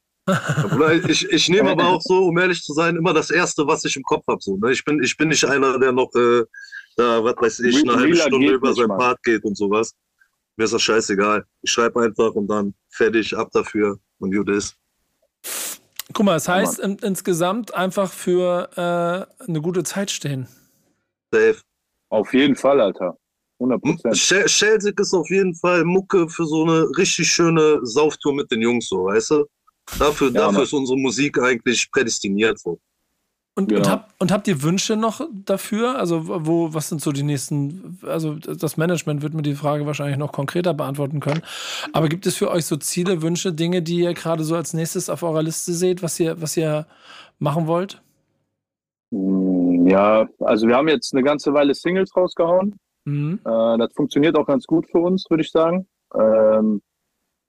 Ich, ich nehme aber auch so, um ehrlich zu sein, immer das Erste, was ich im Kopf habe. So, ne? ich, bin, ich bin nicht einer, der noch äh, da, was weiß ich, eine halbe Stunde über sein. Part geht und sowas. Mir ist das scheißegal. Ich schreibe einfach und dann fertig, ab dafür und gut ist. Guck mal, es heißt in, insgesamt einfach für äh, eine gute Zeit stehen. Safe. Auf jeden Fall, Alter. 100 Prozent. Sch- Schelsig ist auf jeden Fall Mucke für so eine richtig schöne Sauftour mit den Jungs, so, weißt du? Dafür, Ja, dafür ist unsere Musik eigentlich prädestiniert. So. Und, Genau. und, hab, und habt ihr Wünsche noch dafür? Also, wo, was sind so die nächsten, also das Management wird mir die Frage wahrscheinlich noch konkreter beantworten können. Aber gibt es für euch so Ziele, Wünsche, Dinge, die ihr gerade so als nächstes auf eurer Liste seht, was ihr, was ihr machen wollt? Mm, Ja, also wir haben jetzt eine ganze Weile Singles rausgehauen. Mhm. Äh, das funktioniert auch ganz gut für uns, würde ich sagen. Ähm,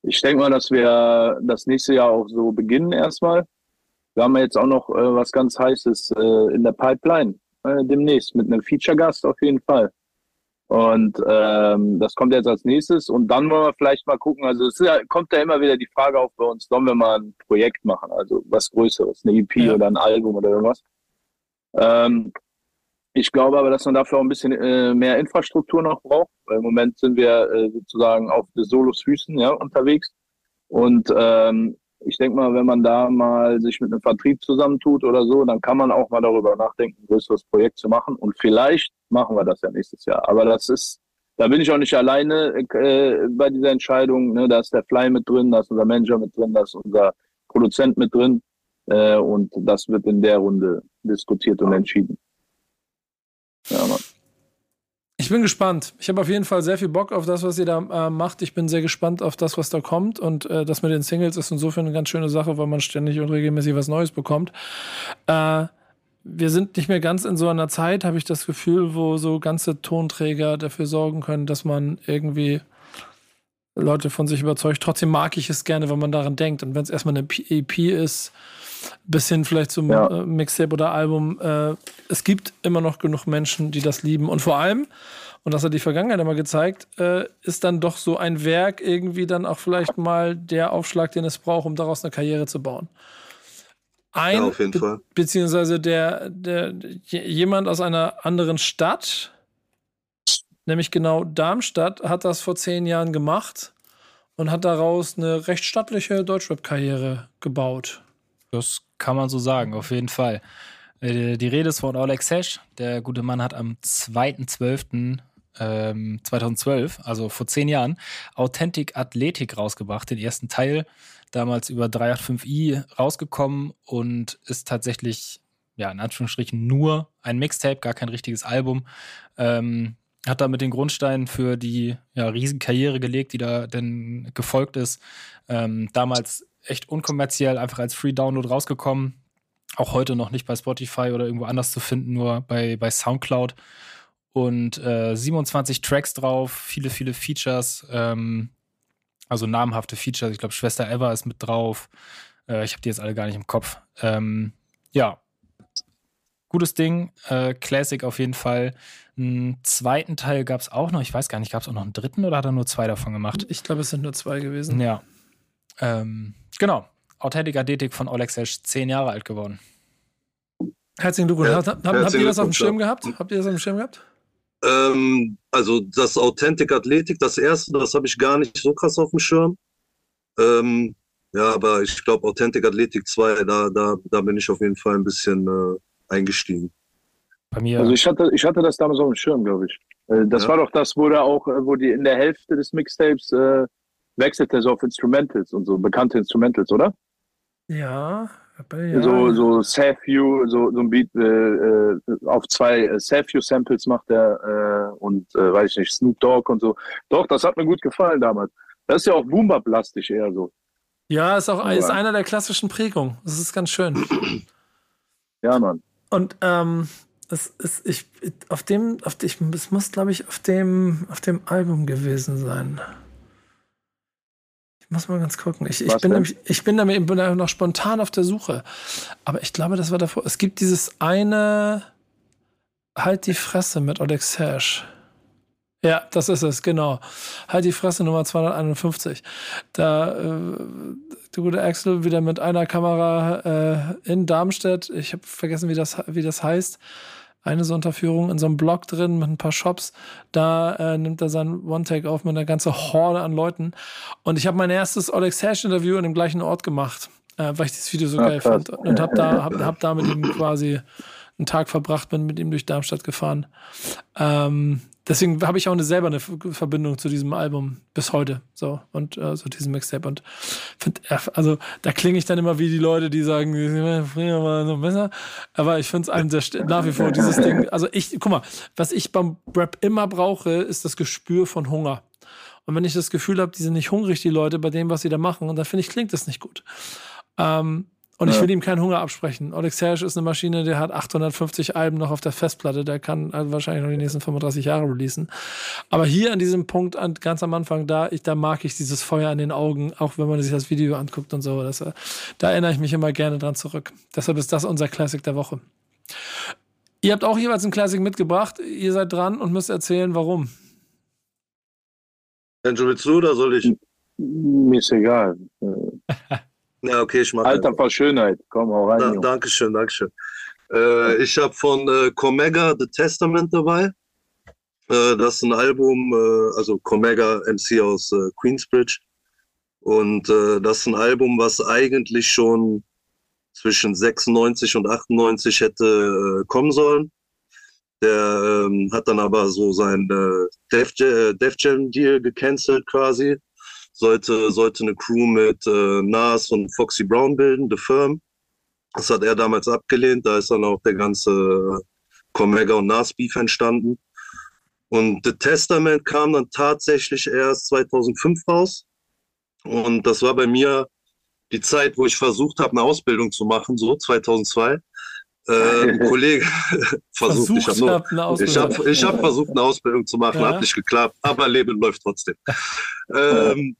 ich denke mal, dass wir das nächste Jahr auch so beginnen erstmal. Wir haben ja jetzt auch noch äh, was ganz Heißes äh, in der Pipeline äh, demnächst mit einem Feature-Gast auf jeden Fall. Und ähm, das kommt jetzt als nächstes. Und dann wollen wir vielleicht mal gucken. Also es ist ja, kommt ja immer wieder die Frage auf bei uns, sollen wir mal ein Projekt machen? Also was Größeres, eine EP Ja. oder ein Album oder irgendwas. Ähm, ich glaube aber, dass man dafür auch ein bisschen äh, mehr Infrastruktur noch braucht. Weil Im Moment sind wir äh, sozusagen auf des Solos Füßen ja, unterwegs. Und ähm, ich denke mal, wenn man da mal sich mit einem Vertrieb zusammentut oder so, dann kann man auch mal darüber nachdenken, ein größeres Projekt zu machen. Und vielleicht machen wir das ja nächstes Jahr. Aber das ist, da bin ich auch nicht alleine äh, bei dieser Entscheidung. Ne? Da ist der Fly mit drin, da ist unser Manager mit drin, da ist unser Produzent mit drin. Äh, und das wird in der Runde diskutiert und entschieden. Ja, Mann. Ich bin gespannt. Ich habe auf jeden Fall sehr viel Bock auf das, was ihr da äh, macht. Ich bin sehr gespannt auf das, was da kommt. Und äh, das mit den Singles ist insofern eine ganz schöne Sache, weil man ständig und regelmäßig was Neues bekommt. Äh, wir sind nicht mehr ganz in so einer Zeit, habe ich das Gefühl, wo so ganze Tonträger dafür sorgen können, dass man irgendwie Leute von sich überzeugt. Trotzdem mag ich es gerne, wenn man daran denkt. Und wenn es erstmal eine EP ist, bis hin vielleicht zum Ja. äh, Mixtape oder Album, äh, es gibt immer noch genug Menschen, die das lieben. Und vor allem, und das hat die Vergangenheit immer gezeigt, äh, ist dann doch so ein Werk irgendwie dann auch vielleicht mal der Aufschlag, den es braucht, um daraus eine Karriere zu bauen. Ein, Ja, auf jeden be Fall. beziehungsweise der, der, jemand aus einer anderen Stadt, nämlich genau Darmstadt, hat das vor zehn Jahren gemacht und hat daraus eine recht stattliche Deutschrap-Karriere gebaut. Das kann man so sagen, auf jeden Fall. Äh, Die Rede ist von Alex Hesch. Der gute Mann hat am 2.12. Ähm, 2012, also vor zehn Jahren, Authentic Athletik rausgebracht, den ersten Teil, damals über 385i rausgekommen und ist tatsächlich ja, in Anführungsstrichen nur ein Mixtape, gar kein richtiges Album. Ähm, hat damit den Grundstein für die ja, Riesenkarriere gelegt, die da denn gefolgt ist. Ähm, damals echt unkommerziell, einfach als Free Download rausgekommen. Auch heute noch nicht bei Spotify oder irgendwo anders zu finden, nur bei, bei Soundcloud. Und äh, 27 Tracks drauf, viele, viele Features, ähm, also namhafte Features. Ich glaube, Schwester Eva ist mit drauf. Äh, ich habe die jetzt alle gar nicht im Kopf. Ähm, ja, gutes Ding. Äh, Classic auf jeden Fall. Einen zweiten Teil gab es auch noch. Ich weiß gar nicht, gab es auch noch einen dritten oder hat er nur zwei davon gemacht? Ich glaube, es sind nur zwei gewesen. Ja. Ähm, genau. Authentic Athletic von Oleg Sesh, zehn Jahre alt geworden. Herzlichen Glückwunsch. Ja, habt, habt ihr das auf dem Schirm gehabt? Habt ihr das auf dem Schirm gehabt? Ähm, also das Authentic Athletic, das erste, das habe ich gar nicht so krass auf dem Schirm. Ähm, ja, aber ich glaube Authentic Athletic 2, da, da, da bin ich auf jeden Fall ein bisschen äh, eingestiegen. Bei mir. Also ich hatte, ich hatte das damals auf dem Schirm, glaube ich. Äh, das ja. war doch das, wo da auch, äh, wo die in der Hälfte des Mixtapes äh, wechselte so auf Instrumentals und so, bekannte Instrumentals, oder? Ja, ja. So, so You, so, so ein Beat äh, äh auf zwei äh, Save You Samples macht er äh, und äh, weiß ich nicht, Snoop Dogg und so. Doch, das hat mir gut gefallen damals. Das ist ja auch Boom-Bap-lastig eher so. Ja, ist auch ist einer der klassischen Prägungen. Das ist ganz schön. Ja, Mann. Und ähm, es ist, ich, auf dem, auf ich, es muss, glaube ich, auf dem, auf dem Album gewesen sein. Ich muss mal ganz gucken. Ich, ich bin, nämlich, ich bin da noch spontan auf der Suche. Aber ich glaube, das war davor. Es gibt dieses eine Halt die Fresse mit Odex Hash. Ja, das ist es, genau. Halt die Fresse Nummer 251. Da äh, der gute Axel wieder mit einer Kamera äh, in Darmstadt. Ich habe vergessen, wie das, wie das heißt. Eine so Unterführung in so einem Blog drin mit ein paar Shops. Da äh, nimmt er seinen One-Take auf mit einer ganzen Horde an Leuten. Und ich habe mein erstes Alex Hash-Interview an dem gleichen Ort gemacht, äh, weil ich dieses Video so ja, geil fand. Und habe da, hab, hab da mit ihm quasi einen Tag verbracht, bin mit ihm durch Darmstadt gefahren. Ähm, deswegen habe ich auch eine, selber eine Verbindung zu diesem Album bis heute. So und äh, so diesem Mixtape. Und find, also da klinge ich dann immer wie die Leute, die sagen, früher war so besser. Aber ich finde es einem sehr nach wie vor dieses Ding. Also ich, guck mal, was ich beim Rap immer brauche, ist das Gespür von Hunger. Und wenn ich das Gefühl habe, die sind nicht hungrig, die Leute, bei dem, was sie da machen, und dann finde ich, klingt das nicht gut. Ähm, und ja. ich will ihm keinen Hunger absprechen. Oleg Serge ist eine Maschine, der hat 850 Alben noch auf der Festplatte. Der kann also wahrscheinlich noch die nächsten 35 Jahre releasen. Aber hier an diesem Punkt, ganz am Anfang, da, ich, da mag ich dieses Feuer in den Augen, auch wenn man sich das Video anguckt und so. Das, da erinnere ich mich immer gerne dran zurück. Deshalb ist das unser Classic der Woche. Ihr habt auch jeweils einen Classic mitgebracht. Ihr seid dran und müsst erzählen, warum. Andrew, willst du oder soll ich? Mir ist egal. Ja, okay, ich mache. Alter vor Schönheit. Komm, hau rein. Da, Dankeschön, Dankeschön. Äh, ich habe von äh, Comega The Testament dabei. Äh, das ist ein Album, äh, also Comega MC aus äh, Queensbridge. Und äh, das ist ein Album, was eigentlich schon zwischen 96 und 98 hätte kommen sollen. Der ähm, hat dann aber so sein Def, Def Jam Deal gecancelt quasi sollte, sollte eine Crew mit äh, Nas und Foxy Brown bilden, The Firm. Das hat er damals abgelehnt. Da ist dann auch der ganze Comega und Nas Beef entstanden. Und The Testament kam dann tatsächlich erst 2005 raus. Und das war bei mir die Zeit, wo ich versucht habe, eine Ausbildung zu machen, so 2002. Äh, ein Kollege versucht, versucht ich habe ich hab, ich hab versucht, eine Ausbildung zu machen, ja. hat nicht geklappt, aber Leben läuft trotzdem. ähm,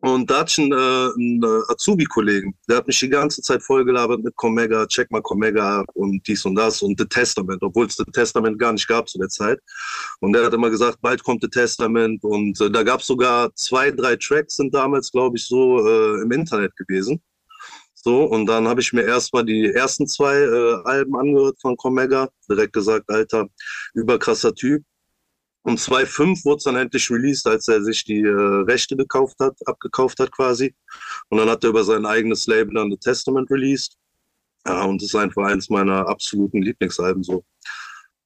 und da hatte ich einen, äh, einen äh, Azubi-Kollegen, der hat mich die ganze Zeit vollgelabert mit Comega, check mal Comega und dies und das und The Testament, obwohl es The Testament gar nicht gab zu der Zeit. Und der hat immer gesagt, bald kommt The Testament und äh, da gab es sogar zwei, drei Tracks, sind damals, glaube ich, so äh, im Internet gewesen. So, und dann habe ich mir erstmal die ersten zwei äh, Alben angehört von Comega, direkt gesagt, Alter, überkrasser Typ. Und 2.5 wurde es dann endlich released, als er sich die äh, Rechte gekauft hat, abgekauft hat quasi. Und dann hat er über sein eigenes Label dann The Testament released. Ja, und das ist einfach eins meiner absoluten Lieblingsalben so.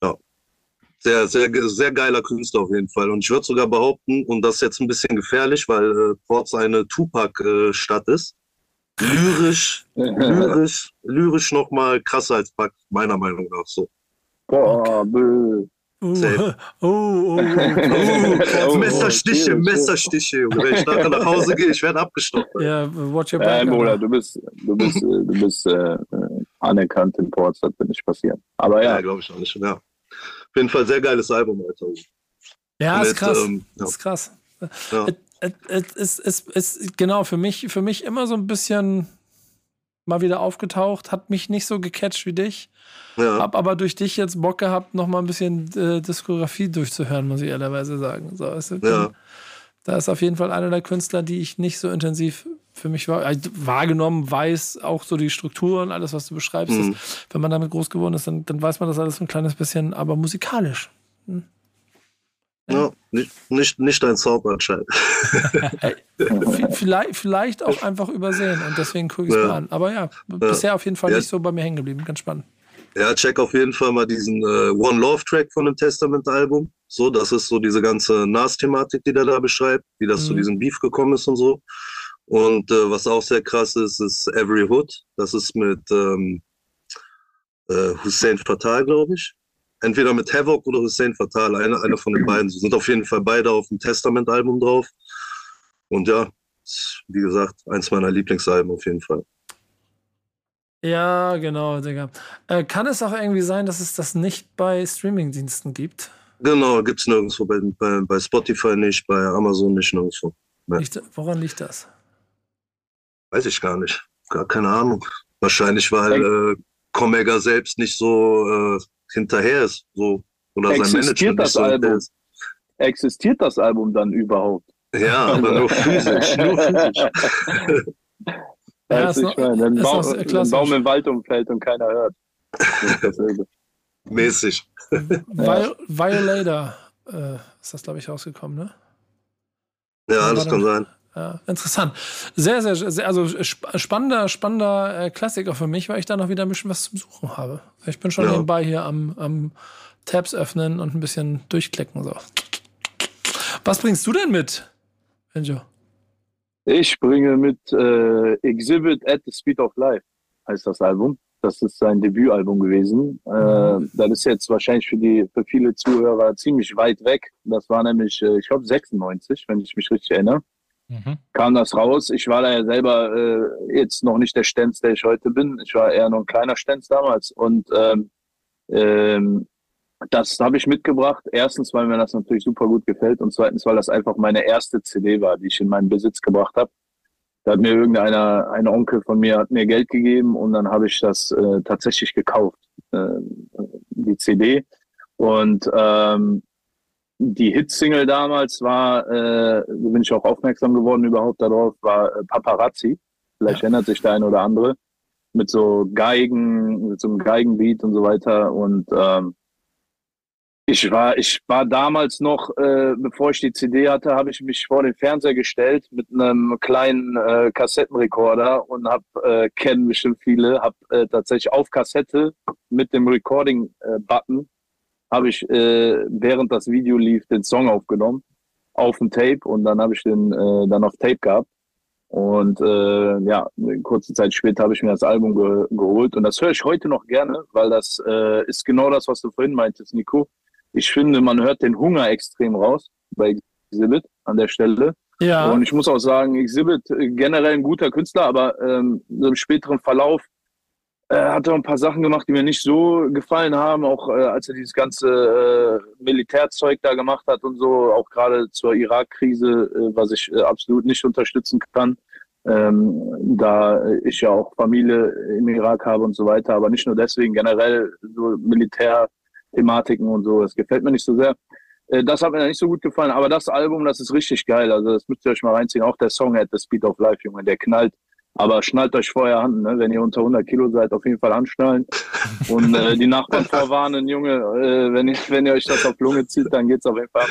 Ja. Sehr, sehr, sehr geiler Künstler auf jeden Fall. Und ich würde sogar behaupten, und das ist jetzt ein bisschen gefährlich, weil äh, Ports eine Tupac-Stadt äh, ist. lyrisch, lyrisch, lyrisch nochmal krasser als Pack, meiner Meinung nach so. Boah, bö. Safe. oh, oh, oh, Oh, Messerstiche, oh, Messerstiche, Junge. Wenn ich nachher nach Hause gehe, ich werde abgestoppt. Ja, watch your Äh, back. Bruder, Alter. du bist, du bist, äh, du bist äh, äh, anerkannt in Ports, das wird nicht passieren. Aber Ja, ja, glaube ich auch nicht. Ja. Auf jeden Fall sehr geiles Album, Alter. Ja, ist Mit, krass. ähm, ja. Ist krass. Ja. Es, es, es, es, es, genau, für mich, für mich immer so ein bisschen mal wieder aufgetaucht, hat mich nicht so gecatcht wie dich. Ja. Hab aber durch dich jetzt Bock gehabt, noch mal ein bisschen äh, Diskografie durchzuhören, muss ich ehrlicherweise sagen. So, es, Ja. Da ist auf jeden Fall einer der Künstler, die ich nicht so intensiv für mich wahr, äh, wahrgenommen weiß, auch so die Struktur und alles, was du beschreibst. Mhm. Das, wenn man damit groß geworden ist, dann, dann weiß man das alles so ein kleines bisschen, aber musikalisch. Ja, nicht, nicht, nicht dein Sound anscheinend. Vielleicht, vielleicht auch einfach übersehen und deswegen gucke ich es Ja. mir an. Aber ja, bisher auf jeden Fall Ja. nicht so bei mir hängen geblieben. Ganz spannend. Ja, check auf jeden Fall mal diesen äh, One Love Track von dem Testament-Album. So, das ist so diese ganze Nas-Thematik, die der da beschreibt, wie das zu Mhm. diesem Beef gekommen ist und so. Und äh, was auch sehr krass ist, ist Every Hood. Das ist mit ähm, äh, Hussein Fatal, glaube ich. Entweder mit Havoc oder Hussein Fatal, einer, einer von den beiden. Sie sind auf jeden Fall beide auf dem Testament-Album drauf. Und ja, wie gesagt, eins meiner Lieblingsalben auf jeden Fall. Ja, genau, Digga. Äh, kann es auch irgendwie sein, dass es das nicht bei Streamingdiensten gibt? Genau, gibt's nirgendwo bei, bei, bei Spotify nicht, bei Amazon nicht nirgendwo. Ja. Liegt, woran liegt das? Weiß ich gar nicht. Gar keine Ahnung. Wahrscheinlich, weil äh, Comega selbst nicht so äh, hinterher ist. So, oder sein Existiert Management das Album? ist. existiert das Album dann überhaupt? Ja, aber nur physisch. nur physisch. Ja, ist noch- ist Baum. Baum im Wald umfällt und keiner hört. Mäßig. Viol Violator äh, ist das, glaube ich, rausgekommen, ne? Ja, das kann sein. Ja, interessant. Sehr, sehr, sehr also sp spannender, spannender äh, Klassiker für mich, weil ich da noch wieder ein bisschen was zum Suchen habe. Ich bin schon Ja. nebenbei hier am, am Tabs öffnen und ein bisschen durchklicken. So. Was bringst du denn mit, Benjo? Ich bringe mit äh, Exhibit at the Speed of Life, heißt das Album. Das ist sein Debütalbum gewesen. Äh, das ist jetzt wahrscheinlich für die für viele Zuhörer ziemlich weit weg. Das war nämlich, äh, ich glaube, 96, wenn ich mich richtig erinnere. Mhm. kam das raus. Ich war da ja selber äh, jetzt noch nicht der Stenz, der ich heute bin. Ich war eher noch ein kleiner Stenz damals. Und ähm, ähm, das habe ich mitgebracht. Erstens, weil mir das natürlich super gut gefällt. Und zweitens, weil das einfach meine erste CD war, die ich in meinen Besitz gebracht habe. Da hat mir irgendeiner, ein Onkel von mir hat mir Geld gegeben und dann habe ich das äh, tatsächlich gekauft, äh, die CD. Und ähm, die Hitsingle damals war, äh, so bin ich auch aufmerksam geworden überhaupt darauf, war äh, Paparazzi. Vielleicht erinnert sich der eine oder andere. Mit so Geigen, mit so einem Geigenbeat und so weiter. Und ähm, ich war, ich war damals noch, äh, bevor ich die CD hatte, habe ich mich vor den Fernseher gestellt mit einem kleinen äh, Kassettenrekorder und habe, äh, kennen bestimmt viele, habe äh, tatsächlich auf Kassette mit dem Recording-Button habe ich, äh, während das Video lief, den Song aufgenommen auf dem Tape und dann habe ich den äh, dann auf Tape gehabt. Und äh, ja, kurze Zeit später habe ich mir das Album ge geholt und das höre ich heute noch gerne, weil das äh, ist genau das, was du vorhin meintest, Nico. Ich finde, man hört den Hunger extrem raus bei Exhibit an der Stelle. Ja, Und ich muss auch sagen, Exhibit äh, generell ein guter Künstler, aber ähm, so im späteren Verlauf hat er ein paar Sachen gemacht, die mir nicht so gefallen haben, auch äh, als er dieses ganze äh, Militärzeug da gemacht hat und so, auch gerade zur Irak-Krise, äh, was ich äh, absolut nicht unterstützen kann. Ähm, da ich ja auch Familie im Irak habe und so weiter, aber nicht nur deswegen, generell so Militärthematiken und so, das gefällt mir nicht so sehr. Äh, Das hat mir nicht so gut gefallen, aber das Album, das ist richtig geil. Also das müsst ihr euch mal reinziehen. Auch der Song at the Speed of Life, Junge, der knallt. Aber schnallt euch vorher an, ne? wenn ihr unter 100 Kilo seid, auf jeden Fall anschnallen. Und äh, die Nachbarn vorwarnen, Junge, äh, wenn, ihr, wenn ihr euch das auf Lunge zieht, dann geht's auf jeden Fall.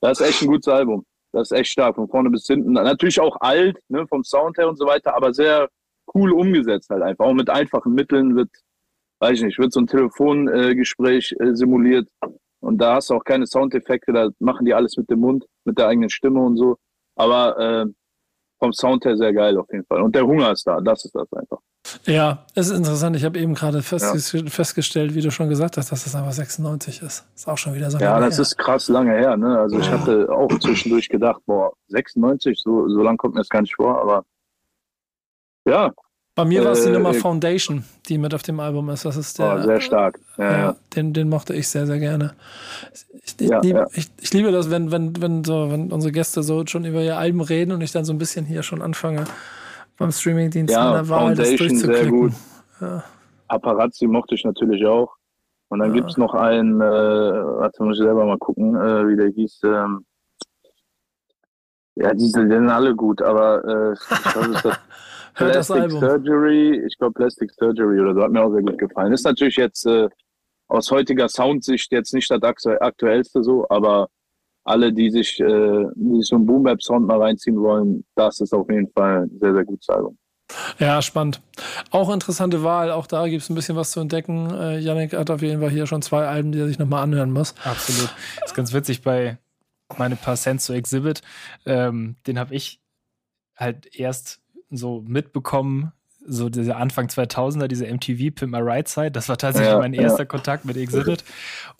Das ist echt ein gutes Album. Das ist echt stark, von vorne bis hinten. Natürlich auch alt, ne, vom Sound her und so weiter, aber sehr cool umgesetzt halt einfach. Auch mit einfachen Mitteln wird, weiß ich nicht, wird so ein Telefongespräch Gespräch, äh, simuliert. Und da hast du auch keine Soundeffekte, da machen die alles mit dem Mund, mit der eigenen Stimme und so. Aber äh, vom Sound her sehr geil auf jeden Fall. Und der Hunger ist da, das ist das einfach. Ja, es ist interessant. Ich habe eben gerade festges ja. festgestellt, wie du schon gesagt hast, dass das einfach 96 ist. Ist auch schon wieder so Ja, das her. ist krass lange her. Ne? Also ich hatte auch zwischendurch gedacht, boah, 96, so, so lang kommt mir das gar nicht vor, aber ja. Bei mir war es die äh, Nummer Foundation, die mit auf dem Album ist. Das ist der. Oh, sehr stark. Ja, ja, Den, den mochte ich sehr, sehr gerne. Ich, ich, ja, lieb, ja. ich, ich liebe das, wenn, wenn, wenn, so, wenn unsere Gäste so schon über ihr Album reden und ich dann so ein bisschen hier schon anfange, beim Streamingdienst ja, meiner Wahl das sehr gut. Ja. Paparazzi mochte ich natürlich auch. Und dann ja. gibt es noch einen, äh, warte, muss ich selber mal gucken, äh, wie der hieß. Ähm, ja, diese, die sind alle gut, aber äh, was ist das? Plastic Surgery, ich glaube Plastic Surgery oder so, hat mir auch sehr gut gefallen. Ist natürlich jetzt äh, aus heutiger Soundsicht jetzt nicht das aktuellste so, aber alle, die sich, äh, die sich so einen Boom Sound mal reinziehen wollen, das ist auf jeden Fall ein sehr, sehr gutes Album. Ja, spannend. Auch interessante Wahl. Auch da gibt es ein bisschen was zu entdecken. Äh, Yannick hat auf jeden Fall hier schon zwei Alben, die er sich nochmal anhören muss. Absolut. Das ist ganz witzig bei meine paar Cents zu Exhibit. Ähm, den habe ich halt erst so mitbekommen, so dieser Anfang 2000er, diese MTV Pimp My Right Side, das war tatsächlich ja, mein erster ja. Kontakt mit Exhibit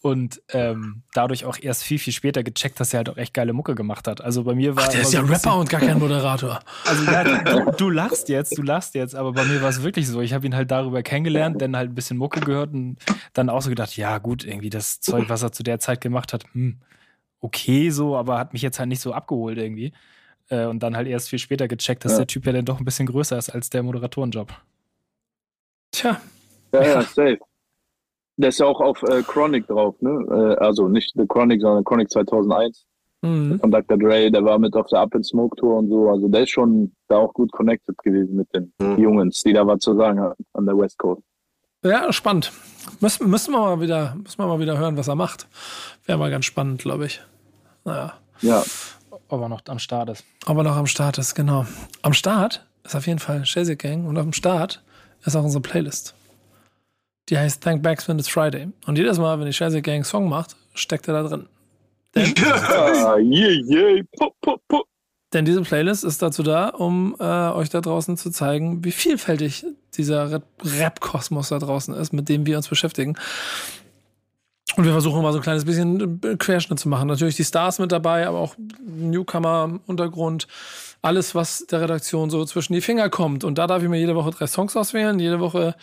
und ähm, dadurch auch erst viel, viel später gecheckt, dass er halt auch echt geile Mucke gemacht hat. Also bei mir war. Ach, der ist ja so Rapper und gar kein Moderator. Also ja, du, du, lachst jetzt, du lachst jetzt, aber bei mir war es wirklich so. Ich habe ihn halt darüber kennengelernt, dann halt ein bisschen Mucke gehört und dann auch so gedacht, ja gut, irgendwie das Zeug, was er zu der Zeit gemacht hat, hm, okay so, aber hat mich jetzt halt nicht so abgeholt irgendwie. Äh, und dann halt erst viel später gecheckt, dass ja. der Typ ja dann doch ein bisschen größer ist als der Moderatorenjob. Tja. Ja, ja, safe. Der ist ja auch auf äh, Chronic drauf, ne? Äh, also nicht The Chronic, sondern Chronic 2001. Mhm. Von Dr. Dre, der war mit auf der Up in Smoke Tour und so. Also der ist schon da auch gut connected gewesen mit den mhm. Jungs, die da was zu sagen hatten an der West Coast. Ja, spannend. Müssen, müssen, wir mal wieder, müssen wir mal wieder hören, was er macht. Wäre mal ganz spannend, glaube ich. Naja. Ja. Ob er noch am Start ist. Ob er noch am Start ist, genau. Am Start ist auf jeden Fall Shazy Gang und am Start ist auch unsere Playlist. Die heißt Thank Backs When It's Friday. Und jedes Mal, wenn die Shazy Gang Song macht, steckt er da drin. Denn, yeah, yeah. Pop, pop, pop. denn diese Playlist ist dazu da, um äh, euch da draußen zu zeigen, wie vielfältig dieser Rap-Kosmos da draußen ist, mit dem wir uns beschäftigen. Und wir versuchen mal so ein kleines bisschen äh, Querschnitt zu machen. Natürlich die Stars mit dabei, aber auch Newcomer-Untergrund. Alles, was der Redaktion so zwischen die Finger kommt. Und da darf ich mir jede Woche drei Songs auswählen. Jede Woche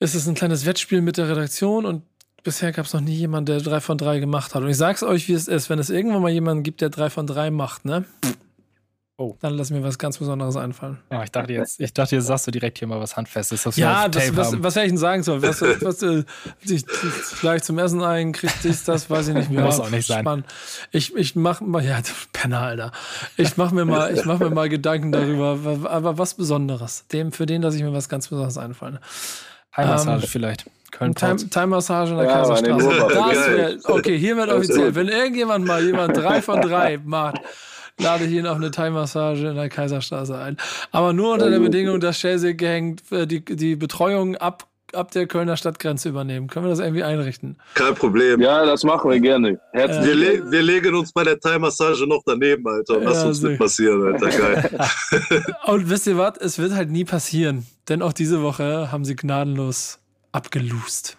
ist es ein kleines Wettspiel mit der Redaktion und bisher gab es noch nie jemanden, der drei von drei gemacht hat. Und ich sag's euch, wie es ist. Wenn es irgendwann mal jemanden gibt, der drei von drei macht, ne? Oh. Dann lass mir was ganz Besonderes einfallen. Ja, ich dachte jetzt, ich dachte, jetzt sagst du direkt hier mal was Handfestes. Was ja, das, was, was hätte ich denn sagen sollen? Was, was, äh, ich, gleich zum Essen ein, kriegt dich das, weiß ich nicht mehr. Muss auch nicht sein. Ich, ich mach mal, ja, Penner, Alter. Ich mach mir mal, ich mach mir mal Gedanken darüber, aber was Besonderes. Dem, für den, dass ich mir was ganz Besonderes einfallen. Heimmassage ähm, vielleicht. Köln Time-Massage in der ja, Kaiserstraße. Das wär, okay, hiermit offiziell. Wenn irgendjemand mal jemand drei von drei macht, lade ich ihn auf eine Thai-Massage in der Kaiserstraße ein. Aber nur unter der Bedingung, dass Chelsea Gang äh, die, die Betreuung ab, ab der Kölner Stadtgrenze übernehmen. Können wir das irgendwie einrichten? Kein Problem. Ja, das machen wir gerne. Herzlich. Wir, le wir legen uns bei der Thai-Massage noch daneben, Alter. Lass ja, uns nicht passieren, Alter. Geil. Und wisst ihr was? Es wird halt nie passieren. Denn auch diese Woche haben sie gnadenlos abgelust.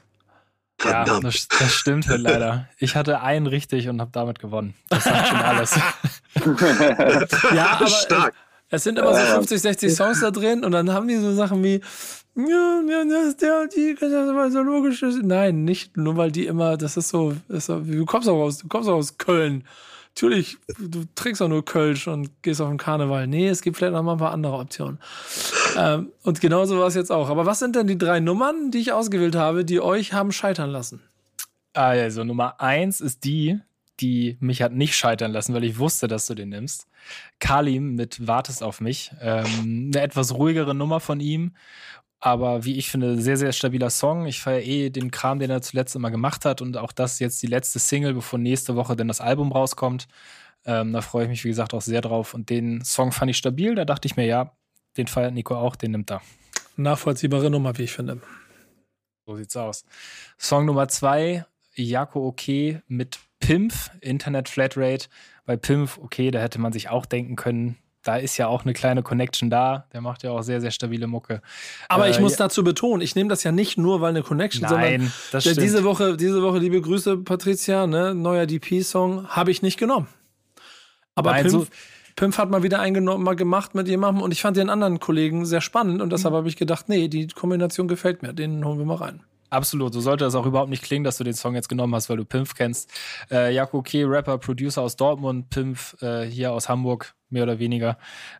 Ja, das, das, stimmt halt leider. Ich hatte einen richtig und habe damit gewonnen. Das sagt schon alles. ja, aber Stark. es sind immer so 50, 60 Songs da drin und dann haben die so Sachen wie ja, ja, das ist der und die, das ist so logisch. Nein, nicht nur weil die immer, das ist so, das ist so du kommst auch aus, du kommst auch aus Köln. Natürlich, du trinkst auch nur Kölsch und gehst auf den Karneval. Nee, es gibt vielleicht noch mal ein paar andere Optionen. Ähm, und genauso war es jetzt auch. Aber was sind denn die drei Nummern, die ich ausgewählt habe, die euch haben scheitern lassen? Also Nummer eins ist die, die mich hat nicht scheitern lassen, weil ich wusste, dass du den nimmst. Kalim mit Wartest auf mich. Ähm, eine etwas ruhigere Nummer von ihm. Aber wie ich finde, sehr, sehr stabiler Song. Ich feiere eh den Kram, den er zuletzt immer gemacht hat. Und auch das jetzt die letzte Single, bevor nächste Woche dann das Album rauskommt. Ähm, da freue ich mich, wie gesagt, auch sehr drauf. Und den Song fand ich stabil. Da dachte ich mir, ja, den feiert Nico auch, den nimmt er. Nachvollziehbare Nummer, wie ich finde. So sieht's aus. Song Nummer zwei, Jako OK mit Pimpf, Internet Flatrate. Bei Pimpf, okay, da hätte man sich auch denken können, da ist ja auch eine kleine Connection da. Der macht ja auch sehr, sehr stabile Mucke. Aber Äh, ich muss ja- dazu betonen, ich nehme das ja nicht nur, weil eine Connection, Nein, sondern das der, stimmt. diese Woche, diese Woche, liebe Grüße, Patricia, ne, neuer DP-Song, habe ich nicht genommen. Aber Nein, Pimpf, so- Pimpf hat mal wieder eingenommen, mal gemacht mit jemandem und ich fand den anderen Kollegen sehr spannend und Mhm. deshalb habe ich gedacht, nee, die Kombination gefällt mir, den holen wir mal rein. Absolut, so sollte das auch überhaupt nicht klingen, dass du den Song jetzt genommen hast, weil du Pimpf kennst. Äh, Jaco K., Rapper, Producer aus Dortmund, Pimpf äh, hier aus Hamburg, mehr oder weniger.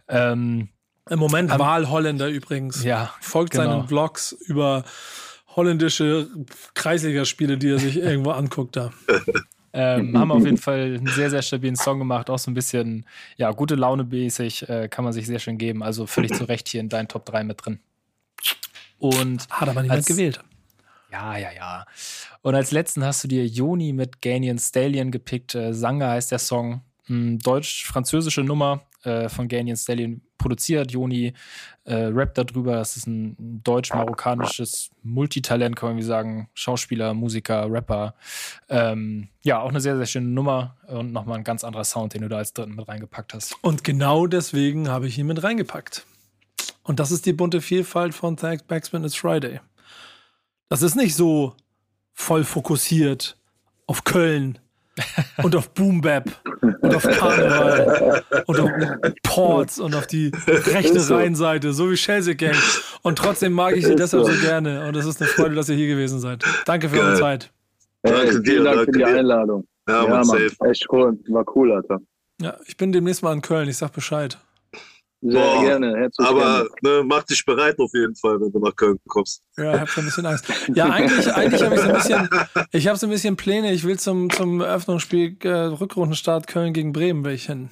Ähm, Im Moment Am- Wahlholländer übrigens. ja, Folgt genau. seinen Vlogs über holländische Kreisligaspiele, die er sich irgendwo anguckt da. Ähm, haben auf jeden Fall einen sehr, sehr stabilen Song gemacht, auch so ein bisschen, ja, gute Laune mäßig, äh, kann man sich sehr schön geben. Also völlig zu Recht hier in deinen Top 3 mit drin. Und Hat aber niemand Als- gewählt. Ja, ja, ja. Und als letzten hast du dir Joni mit Ganian Stallion gepickt. Äh, Sanga heißt der Song. Hm, Deutsch-französische Nummer äh, von Ganian Stallion produziert. Joni äh, rappt darüber. Das ist ein deutsch-marokkanisches Multitalent, kann man wie sagen. Schauspieler, Musiker, Rapper. Ähm, ja, auch eine sehr, sehr schöne Nummer und nochmal ein ganz anderer Sound, den du da als dritten mit reingepackt hast. Und genau deswegen habe ich ihn mit reingepackt. Und das ist die bunte Vielfalt von Thanks Backspin It's Friday. Das ist nicht so voll fokussiert auf Köln und auf Boom Bap und auf Karneval und auf Ports und auf die rechte so. Rheinseite, so wie Chelsea Gang. Und trotzdem mag ich sie deshalb so. so gerne. Und es ist eine Freude, dass ihr hier gewesen seid. Danke für eure Geil. Zeit. Hey, Danke vielen dir, Dank danke für die dir. Einladung. Ja, Ja, man, Mann, safe. echt cool. War cool, Alter. Ja, ich bin demnächst mal in Köln. Ich sag Bescheid. Sehr Boah, gerne. Herzlich Aber gerne. ne, mach dich bereit auf jeden Fall, wenn du nach Köln kommst. Ja, ich habe schon ein bisschen Angst. Ja, eigentlich, eigentlich habe ich so ein bisschen, ich habe so ein bisschen Pläne. Ich will zum, zum Eröffnungsspiel äh, Rückrundenstart Köln gegen Bremen will ich hin.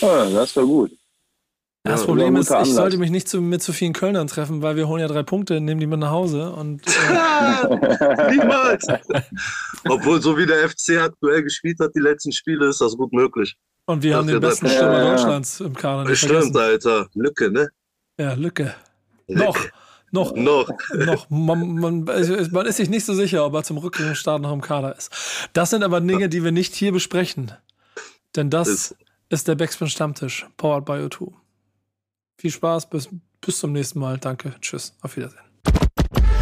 Ah, das war gut. Das Ja, Problem ist, ich Anlass. sollte mich nicht zu, mit zu vielen Kölnern treffen, weil wir holen ja drei Punkte, nehmen die mit nach Hause und äh, Niemals! Obwohl, so wie der FC aktuell gespielt hat, die letzten Spiele, ist das gut möglich. Und wir Ach, haben den besten das- Stürmer Ja. Deutschlands im Kader. Nicht Stimmt, vergessen. Alter. Lücke, ne? Ja, Lücke. Lücke. Noch, noch, Noch. noch. Man, man, man ist sich nicht so sicher, ob er zum Rückrundenstart noch im Kader ist. Das sind aber Dinge, die wir nicht hier besprechen. Denn das Ist- ist der Backspin Stammtisch, powered by O2. Viel Spaß, bis, bis zum nächsten Mal. Danke, tschüss, auf Wiedersehen.